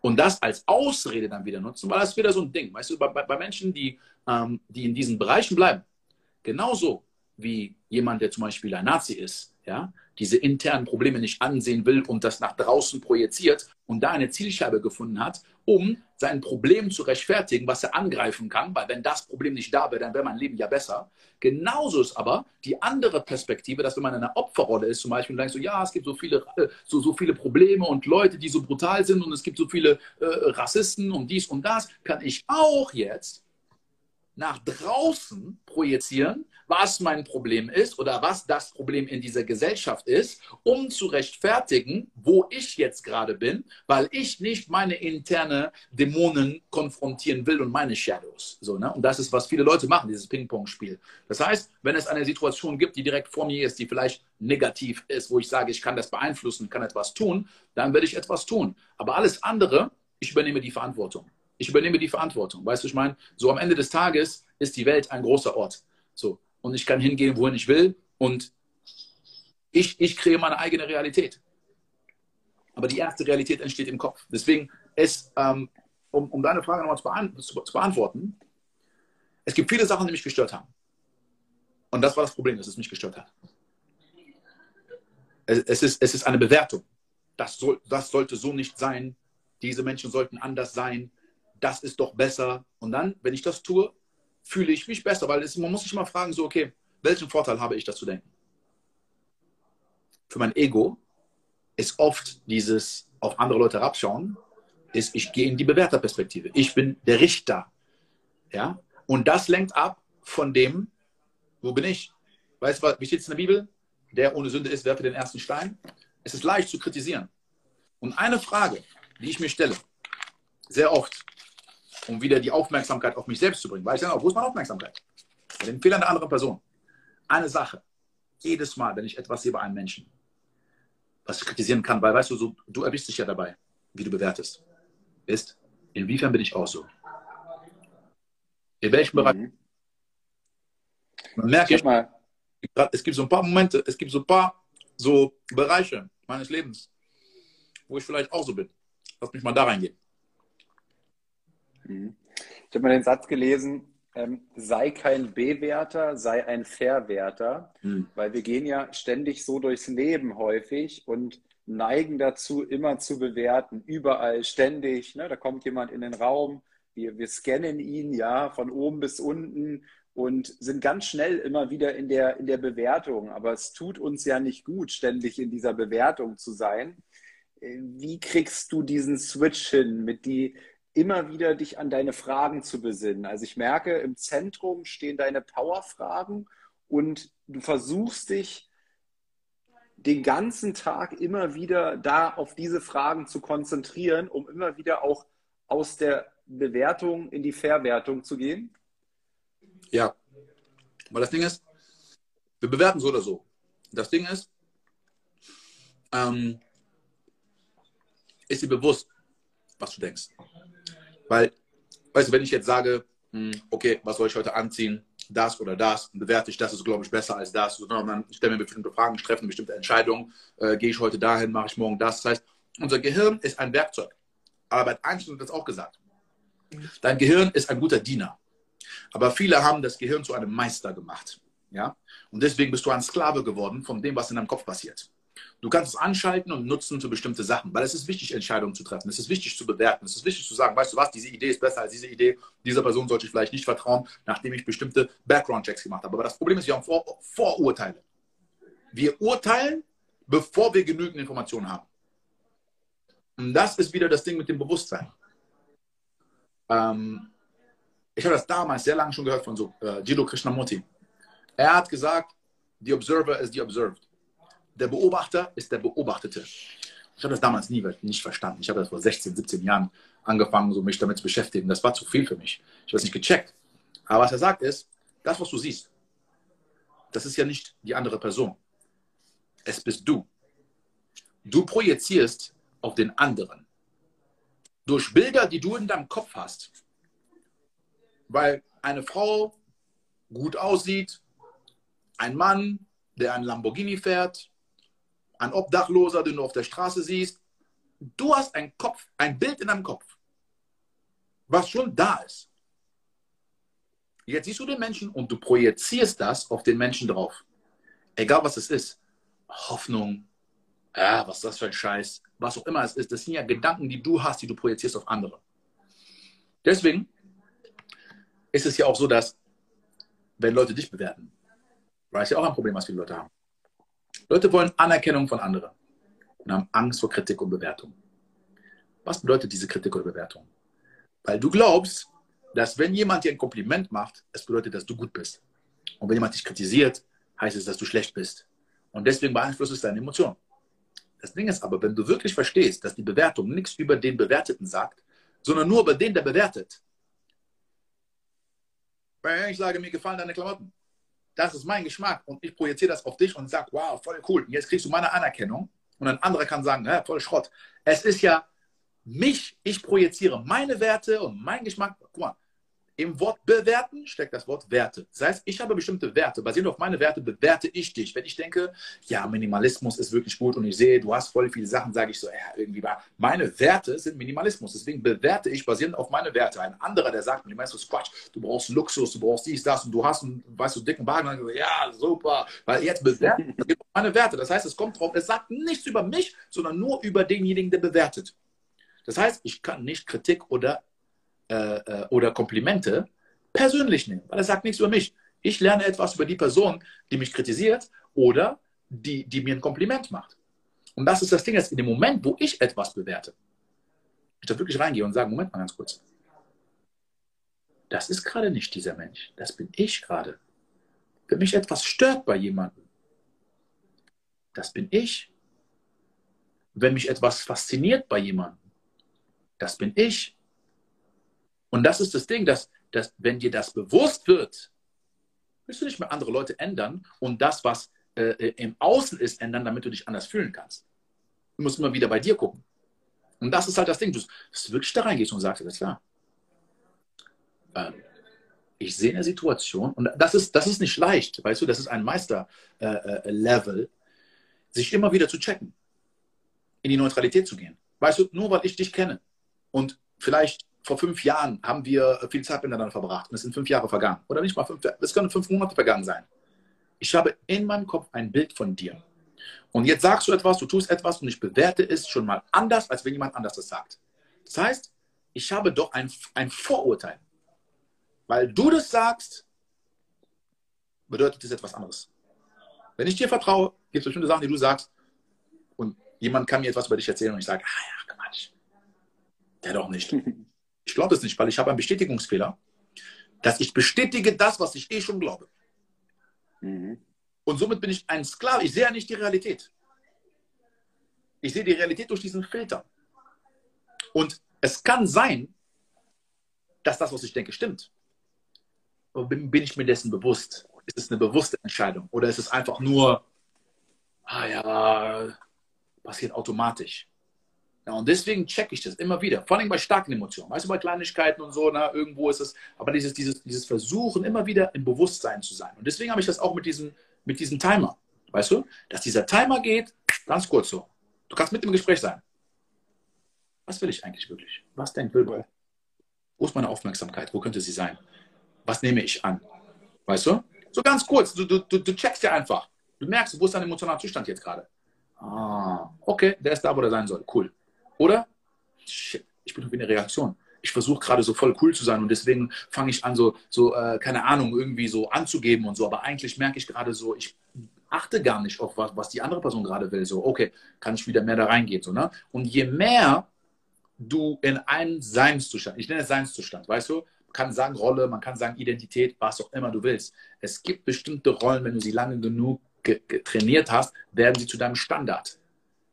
Und das als Ausrede dann wieder nutzen, weil das ist wieder so ein Ding. Weißt du, bei, bei Menschen, die, ähm, die in diesen Bereichen bleiben, genauso wie jemand, der zum Beispiel ein Nazi ist, ja, diese internen Probleme nicht ansehen will und das nach draußen projiziert und da eine Zielscheibe gefunden hat, um sein Problem zu rechtfertigen, was er angreifen kann, weil wenn das Problem nicht da wäre, dann wäre mein Leben ja besser. Genauso ist aber die andere Perspektive, dass wenn man in einer Opferrolle ist, zum Beispiel, und denkt so, ja, es gibt so viele, äh, so, so viele Probleme und Leute, die so brutal sind und es gibt so viele äh, Rassisten und dies und das, kann ich auch jetzt nach draußen projizieren, was mein Problem ist oder was das Problem in dieser Gesellschaft ist, um zu rechtfertigen, wo ich jetzt gerade bin, weil ich nicht meine interne Dämonen konfrontieren will und meine Shadows. So, ne? Und das ist, was viele Leute machen, dieses Ping-Pong-Spiel. Das heißt, wenn es eine Situation gibt, die direkt vor mir ist, die vielleicht negativ ist, wo ich sage, ich kann das beeinflussen, kann etwas tun, dann werde ich etwas tun. Aber alles andere, ich übernehme die Verantwortung. Ich übernehme die Verantwortung. Weißt du, ich meine, so am Ende des Tages ist die Welt ein großer Ort. So und ich kann hingehen, wohin ich will und ich, ich kreiere meine eigene Realität. Aber die erste Realität entsteht im Kopf. Deswegen ist, ähm, um, um deine Frage nochmal zu, beant zu, zu, beantworten, es gibt viele Sachen, die mich gestört haben. Und das war das Problem, dass es mich gestört hat. Es, es, ist, es ist eine Bewertung. Das, soll, das sollte so nicht sein. Diese Menschen sollten anders sein. Das ist doch besser. Und dann, wenn ich das tue, fühle ich mich besser, weil es, man muss sich mal fragen, so, okay, welchen Vorteil habe ich, das zu denken? Für mein Ego ist oft dieses auf andere Leute herabschauen, ist, ich gehe in die Bewerterperspektive. Ich bin der Richter. Ja? Und das lenkt ab von dem, wo bin ich? Weißt du, wie steht es in der Bibel? Der ohne Sünde ist, werfe den ersten Stein. Es ist leicht zu kritisieren. Und eine Frage, die ich mir stelle, sehr oft, um wieder die Aufmerksamkeit auf mich selbst zu bringen. Weil ich dann auch, wo ist meine Aufmerksamkeit? Bei den Fehlern der anderen Person. Eine Sache. Jedes Mal, wenn ich etwas sehe bei einem Menschen, was ich kritisieren kann, weil, weißt du, so, du erwischst dich ja dabei, wie du bewertest, ist, inwiefern bin ich auch so? In welchem Bereich? Mhm. Man merkt, ich, mal. es gibt so ein paar Momente, es gibt so ein paar so Bereiche meines Lebens, wo ich vielleicht auch so bin. Lass mich mal da reingehen. Mhm. Ich habe mal den Satz gelesen, ähm, sei kein Bewerter, sei ein Verwerter, mhm. weil wir gehen ja ständig so durchs Leben häufig und neigen dazu, immer zu bewerten, überall, ständig. Ne? Da kommt jemand in den Raum, wir, wir scannen ihn ja von oben bis unten und sind ganz schnell immer wieder in der, in der Bewertung. Aber es tut uns ja nicht gut, ständig in dieser Bewertung zu sein. Äh, wie kriegst du diesen Switch hin mit die, immer wieder dich an deine Fragen zu besinnen. Also ich merke, im Zentrum stehen deine Powerfragen und du versuchst dich den ganzen Tag immer wieder da auf diese Fragen zu konzentrieren, um immer wieder auch aus der Bewertung in die Verwertung zu gehen? Ja, weil das Ding ist, wir bewerten so oder so. Das Ding ist, ähm, ist dir bewusst, was du denkst. Weil, weißt du, wenn ich jetzt sage, hm, okay, was soll ich heute anziehen? Das oder das, bewerte ich, das ist, glaube ich, besser als das. Und dann stelle mir bestimmte Fragen, ich treffe eine bestimmte Entscheidung, äh, gehe ich heute dahin, mache ich morgen das. Das heißt, unser Gehirn ist ein Werkzeug. Albert Einstein hat das auch gesagt. Dein Gehirn ist ein guter Diener. Aber viele haben das Gehirn zu einem Meister gemacht. Ja? Und deswegen bist du ein Sklave geworden von dem, was in deinem Kopf passiert. Du kannst es anschalten und nutzen für bestimmte Sachen, weil es ist wichtig, Entscheidungen zu treffen. Es ist wichtig zu bewerten. Es ist wichtig zu sagen, weißt du was, diese Idee ist besser als diese Idee. Dieser Person sollte ich vielleicht nicht vertrauen, nachdem ich bestimmte Background-Checks gemacht habe. Aber das Problem ist, wir haben Vor Vorurteile. Wir urteilen, bevor wir genügend Informationen haben. Und das ist wieder das Ding mit dem Bewusstsein. Ähm, ich habe das damals sehr lange schon gehört von so äh, Jiddu Krishnamurti. Er hat gesagt, the observer is the observed. Der Beobachter ist der Beobachtete. Ich habe das damals nie nicht verstanden. Ich habe das vor 16, 17 Jahren angefangen, so mich damit zu beschäftigen. Das war zu viel für mich. Ich habe es nicht gecheckt. Aber was er sagt ist, das, was du siehst, das ist ja nicht die andere Person. Es bist du. Du projizierst auf den anderen. Durch Bilder, die du in deinem Kopf hast. Weil eine Frau gut aussieht, ein Mann, der ein Lamborghini fährt, ein Obdachloser, den du auf der Straße siehst. Du hast ein Kopf, ein Bild in deinem Kopf, was schon da ist. Jetzt siehst du den Menschen und du projizierst das auf den Menschen drauf. Egal was es ist. Hoffnung, ja, was ist das für ein Scheiß, was auch immer es ist. Das sind ja Gedanken, die du hast, die du projizierst auf andere. Deswegen ist es ja auch so, dass, wenn Leute dich bewerten, weil es ja auch ein Problem, was viele Leute haben. Leute wollen Anerkennung von anderen und haben Angst vor Kritik und Bewertung. Was bedeutet diese Kritik oder Bewertung? Weil du glaubst, dass wenn jemand dir ein Kompliment macht, es bedeutet, dass du gut bist. Und wenn jemand dich kritisiert, heißt es, dass du schlecht bist. Und deswegen beeinflusst es deine Emotionen. Das Ding ist aber, wenn du wirklich verstehst, dass die Bewertung nichts über den Bewerteten sagt, sondern nur über den, der bewertet. Ich sage, mir gefallen deine Klamotten. Das ist mein Geschmack und ich projiziere das auf dich und sage, wow, voll cool. Jetzt kriegst du meine Anerkennung und ein anderer kann sagen, ja, voll Schrott. Es ist ja mich, ich projiziere meine Werte und meinen Geschmack. Guck mal, im Wort bewerten steckt das Wort Werte. Das heißt, ich habe bestimmte Werte. Basierend auf meine Werte bewerte ich dich. Wenn ich denke, ja, Minimalismus ist wirklich gut und ich sehe, du hast voll viele Sachen, sage ich so, ja, irgendwie. Meine Werte sind Minimalismus. Deswegen bewerte ich basierend auf meine Werte. Ein anderer, der sagt, Minimalismus ist Quatsch. Du brauchst Luxus, du brauchst dies, das und du hast einen, weißt du, dicken Wagen. Dann, ja, super. Weil jetzt bewerte ich meine Werte. Das heißt, es kommt drauf, es sagt nichts über mich, sondern nur über denjenigen, der bewertet. Das heißt, ich kann nicht Kritik oder äh, äh, oder Komplimente persönlich nehmen, weil er sagt nichts über mich. Ich lerne etwas über die Person, die mich kritisiert oder die, die mir ein Kompliment macht. Und das ist das Ding, dass in dem Moment, wo ich etwas bewerte, ich da wirklich reingehe und sage, Moment mal ganz kurz, das ist gerade nicht dieser Mensch, das bin ich gerade. Wenn mich etwas stört bei jemandem, das bin ich. Wenn mich etwas fasziniert bei jemandem, das bin ich. Und das ist das Ding, dass, dass wenn dir das bewusst wird, willst du nicht mehr andere Leute ändern und das, was äh, äh, im Außen ist, ändern, damit du dich anders fühlen kannst. Du musst immer wieder bei dir gucken. Und das ist halt das Ding, dass du wirklich da reingehst und sagst, das klar. Ähm, ich sehe eine Situation und das ist, das ist nicht leicht, weißt du, das ist ein Meister-Level, äh, äh sich immer wieder zu checken, in die Neutralität zu gehen. Weißt du, nur weil ich dich kenne und vielleicht vor fünf Jahren haben wir viel Zeit miteinander verbracht und es sind fünf Jahre vergangen. Oder nicht mal fünf, es können fünf Monate vergangen sein. Ich habe in meinem Kopf ein Bild von dir. Und jetzt sagst du etwas, du tust etwas und ich bewerte es schon mal anders, als wenn jemand anders das sagt. Das heißt, ich habe doch ein, ein Vorurteil. Weil du das sagst, bedeutet es etwas anderes. Wenn ich dir vertraue, gibt es bestimmte Sachen, die du sagst und jemand kann mir etwas über dich erzählen und ich sage, ah ja, Quatsch. Der doch nicht. Ich glaube es nicht, weil ich habe einen Bestätigungsfehler, dass ich bestätige das, was ich eh schon glaube. Mhm. Und somit bin ich ein Sklave. Ich sehe ja nicht die Realität. Ich sehe die Realität durch diesen Filter. Und es kann sein, dass das, was ich denke, stimmt. Aber bin, bin ich mir dessen bewusst? Ist es eine bewusste Entscheidung? Oder ist es einfach nur, ah ja, passiert automatisch? Ja, und deswegen checke ich das immer wieder, vor allem bei starken Emotionen. Weißt du, bei Kleinigkeiten und so, na, irgendwo ist es, aber dieses, dieses, dieses Versuchen, immer wieder im Bewusstsein zu sein. Und deswegen habe ich das auch mit diesem, mit diesem Timer. Weißt du, dass dieser Timer geht, ganz kurz so. Du kannst mit im Gespräch sein. Was will ich eigentlich wirklich? Was denkt Wilbur? Wo ist meine Aufmerksamkeit? Wo könnte sie sein? Was nehme ich an? Weißt du? So ganz kurz, du, du, du checkst ja einfach. Du merkst, wo ist dein emotionaler Zustand jetzt gerade? Ah, okay, der ist da, wo der sein soll. Cool. Oder? Ich bin wie eine Reaktion. Ich versuche gerade so voll cool zu sein und deswegen fange ich an, so, so äh, keine Ahnung, irgendwie so anzugeben und so. Aber eigentlich merke ich gerade so, ich achte gar nicht auf was, was die andere Person gerade will. So, okay, kann ich wieder mehr da reingehen. So, ne? Und je mehr du in einen Seinszustand, ich nenne es Seinszustand, weißt du, man kann sagen Rolle, man kann sagen Identität, was auch immer du willst. Es gibt bestimmte Rollen, wenn du sie lange genug trainiert hast, werden sie zu deinem Standard.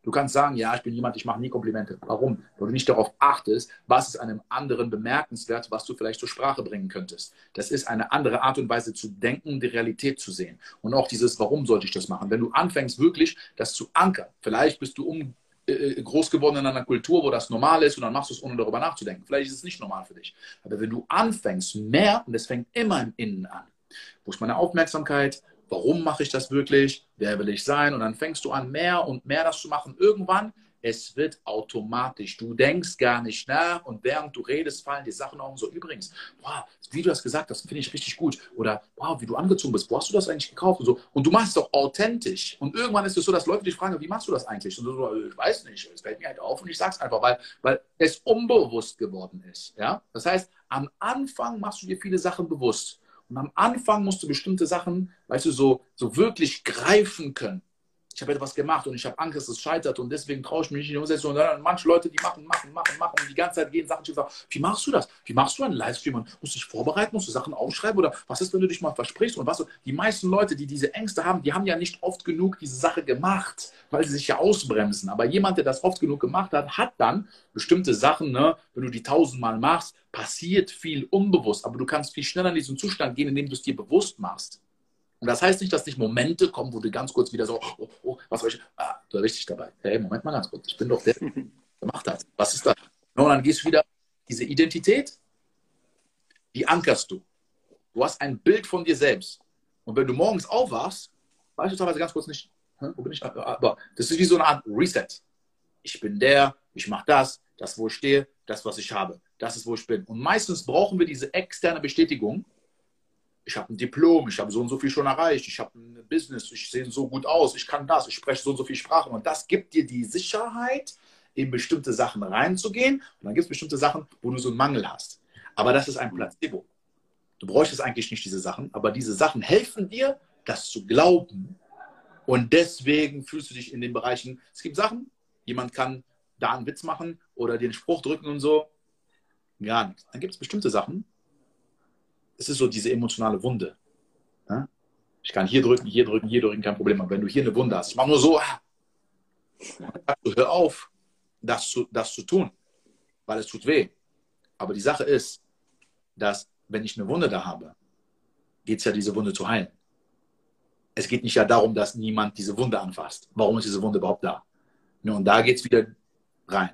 Du kannst sagen, ja, ich bin jemand, ich mache nie Komplimente. Warum? Weil du nicht darauf achtest, was ist einem anderen bemerkenswert, was du vielleicht zur Sprache bringen könntest. Das ist eine andere Art und Weise zu denken, die Realität zu sehen. Und auch dieses, warum sollte ich das machen? Wenn du anfängst, wirklich das zu ankern, vielleicht bist du um, äh, groß geworden in einer Kultur, wo das normal ist und dann machst du es, ohne darüber nachzudenken. Vielleicht ist es nicht normal für dich. Aber wenn du anfängst, mehr, und es fängt immer im Innen an, wo ist meine Aufmerksamkeit, warum mache ich das wirklich, wer will ich sein? Und dann fängst du an, mehr und mehr das zu machen. Irgendwann, es wird automatisch. Du denkst gar nicht nach und während du redest, fallen die Sachen auch so. Übrigens, wow, wie du das gesagt hast, finde ich richtig gut. Oder wow, wie du angezogen bist, wo hast du das eigentlich gekauft? Und, so. und du machst es doch authentisch. Und irgendwann ist es so, dass Leute dich fragen, wie machst du das eigentlich? Und so, ich weiß nicht, es fällt mir halt auf und ich sage es einfach, weil, weil es unbewusst geworden ist. Ja? Das heißt, am Anfang machst du dir viele Sachen bewusst. Und am Anfang musst du bestimmte Sachen, weißt du, so, so wirklich greifen können. Ich habe etwas gemacht und ich habe Angst, dass es scheitert und deswegen traue ich mich nicht in die Umsetzung. Und dann manche Leute, die machen, machen, machen, machen und die ganze Zeit gehen Sachen schief. Wie machst du das? Wie machst du einen Livestream? Und musst du dich vorbereiten? Musst du Sachen aufschreiben? Oder was ist, wenn du dich mal versprichst? Und was? Die meisten Leute, die diese Ängste haben, die haben ja nicht oft genug diese Sache gemacht, weil sie sich ja ausbremsen. Aber jemand, der das oft genug gemacht hat, hat dann bestimmte Sachen, ne, wenn du die tausendmal machst, passiert viel unbewusst. Aber du kannst viel schneller in diesen Zustand gehen, indem du es dir bewusst machst. Und das heißt nicht, dass nicht Momente kommen, wo du ganz kurz wieder so, oh, oh, was soll ich? Ah, du erwischst dich dabei. Hey, Moment mal ganz kurz. Ich bin doch der, der gemacht hat. Was ist das? Und dann gehst du wieder, diese Identität, die ankerst du. Du hast ein Bild von dir selbst. Und wenn du morgens aufwachst, weißt du teilweise ganz kurz nicht, wo bin ich? Aber das ist wie so eine Art Reset. Ich bin der, ich mache das, das, wo ich stehe, das, was ich habe. Das ist, wo ich bin. Und meistens brauchen wir diese externe Bestätigung, ich habe ein Diplom, ich habe so und so viel schon erreicht, ich habe ein Business, ich sehe so gut aus, ich kann das, ich spreche so und so viele Sprachen. Und das gibt dir die Sicherheit, in bestimmte Sachen reinzugehen. Und dann gibt es bestimmte Sachen, wo du so einen Mangel hast. Aber das ist ein Placebo. Du bräuchtest eigentlich nicht diese Sachen, aber diese Sachen helfen dir, das zu glauben. Und deswegen fühlst du dich in den Bereichen, es gibt Sachen, jemand kann da einen Witz machen oder dir einen Spruch drücken und so. Gar nichts. Dann gibt es bestimmte Sachen, es ist so diese emotionale Wunde. Ja? Ich kann hier drücken, hier drücken, hier drücken, kein Problem. Aber wenn du hier eine Wunde hast, ich mache nur so, ah, hör auf, das zu, das zu tun, weil es tut weh. Aber die Sache ist, dass wenn ich eine Wunde da habe, geht es ja, diese Wunde zu heilen. Es geht nicht ja darum, dass niemand diese Wunde anfasst. Warum ist diese Wunde überhaupt da? Und da geht es wieder rein.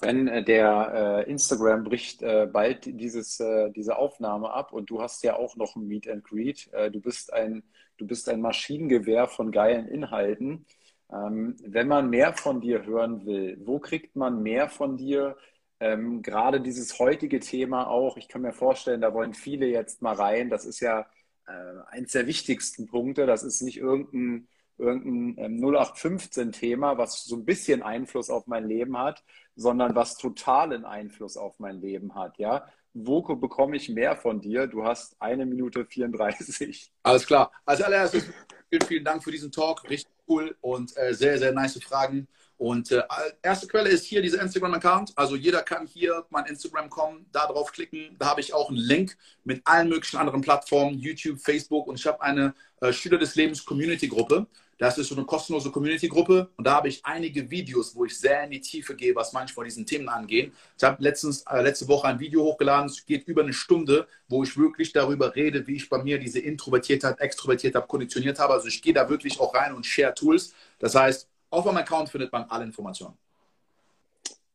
Wenn äh, der äh, Instagram bricht äh, bald dieses, äh, diese Aufnahme ab und du hast ja auch noch ein Meet and Greet. Äh, du bist ein, du bist ein Maschinengewehr von geilen Inhalten. Ähm, wenn man mehr von dir hören will, wo kriegt man mehr von dir? Ähm, gerade dieses heutige Thema auch, ich kann mir vorstellen, da wollen viele jetzt mal rein. Das ist ja äh, eins der wichtigsten Punkte. Das ist nicht irgendein irgendein 0815-Thema, ähm, was so ein bisschen Einfluss auf mein Leben hat, sondern was totalen Einfluss auf mein Leben hat. Ja, wo bekomme ich mehr von dir? Du hast eine Minute 34. Alles klar. Als allererstes vielen, vielen Dank für diesen Talk. Richtig cool und äh, sehr, sehr nice Fragen. Und äh, erste Quelle ist hier dieser Instagram-Account. Also jeder kann hier mein Instagram kommen, da drauf klicken. Da habe ich auch einen Link mit allen möglichen anderen Plattformen, YouTube, Facebook. Und ich habe eine äh, Schüler des Lebens Community-Gruppe. Das ist so eine kostenlose Community-Gruppe und da habe ich einige Videos, wo ich sehr in die Tiefe gehe, was manche von diesen Themen angehen. Ich habe letztens, äh, letzte Woche ein Video hochgeladen, es geht über eine Stunde, wo ich wirklich darüber rede, wie ich bei mir diese Introvertiertheit, Extrovertiertheit konditioniert habe. Also ich gehe da wirklich auch rein und share Tools. Das heißt, auf meinem Account findet man alle Informationen.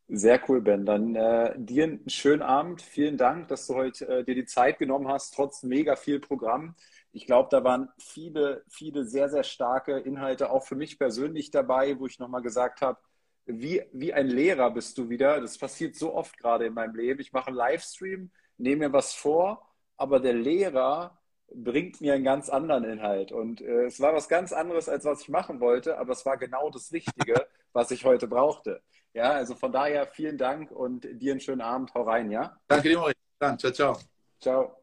Sehr cool, Ben. Dann äh, dir einen schönen Abend. Vielen Dank, dass du heute äh, dir die Zeit genommen hast, trotz mega viel Programm ich glaube, da waren viele, viele sehr, sehr starke Inhalte auch für mich persönlich dabei, wo ich nochmal gesagt habe, wie, wie ein Lehrer bist du wieder. Das passiert so oft gerade in meinem Leben. Ich mache einen Livestream, nehme mir was vor, aber der Lehrer bringt mir einen ganz anderen Inhalt. Und äh, es war was ganz anderes, als was ich machen wollte, aber es war genau das Richtige, was ich heute brauchte. Ja, also von daher vielen Dank und dir einen schönen Abend. Hau rein, ja? Danke dir, Maurice. Dann, ciao, ciao. Ciao.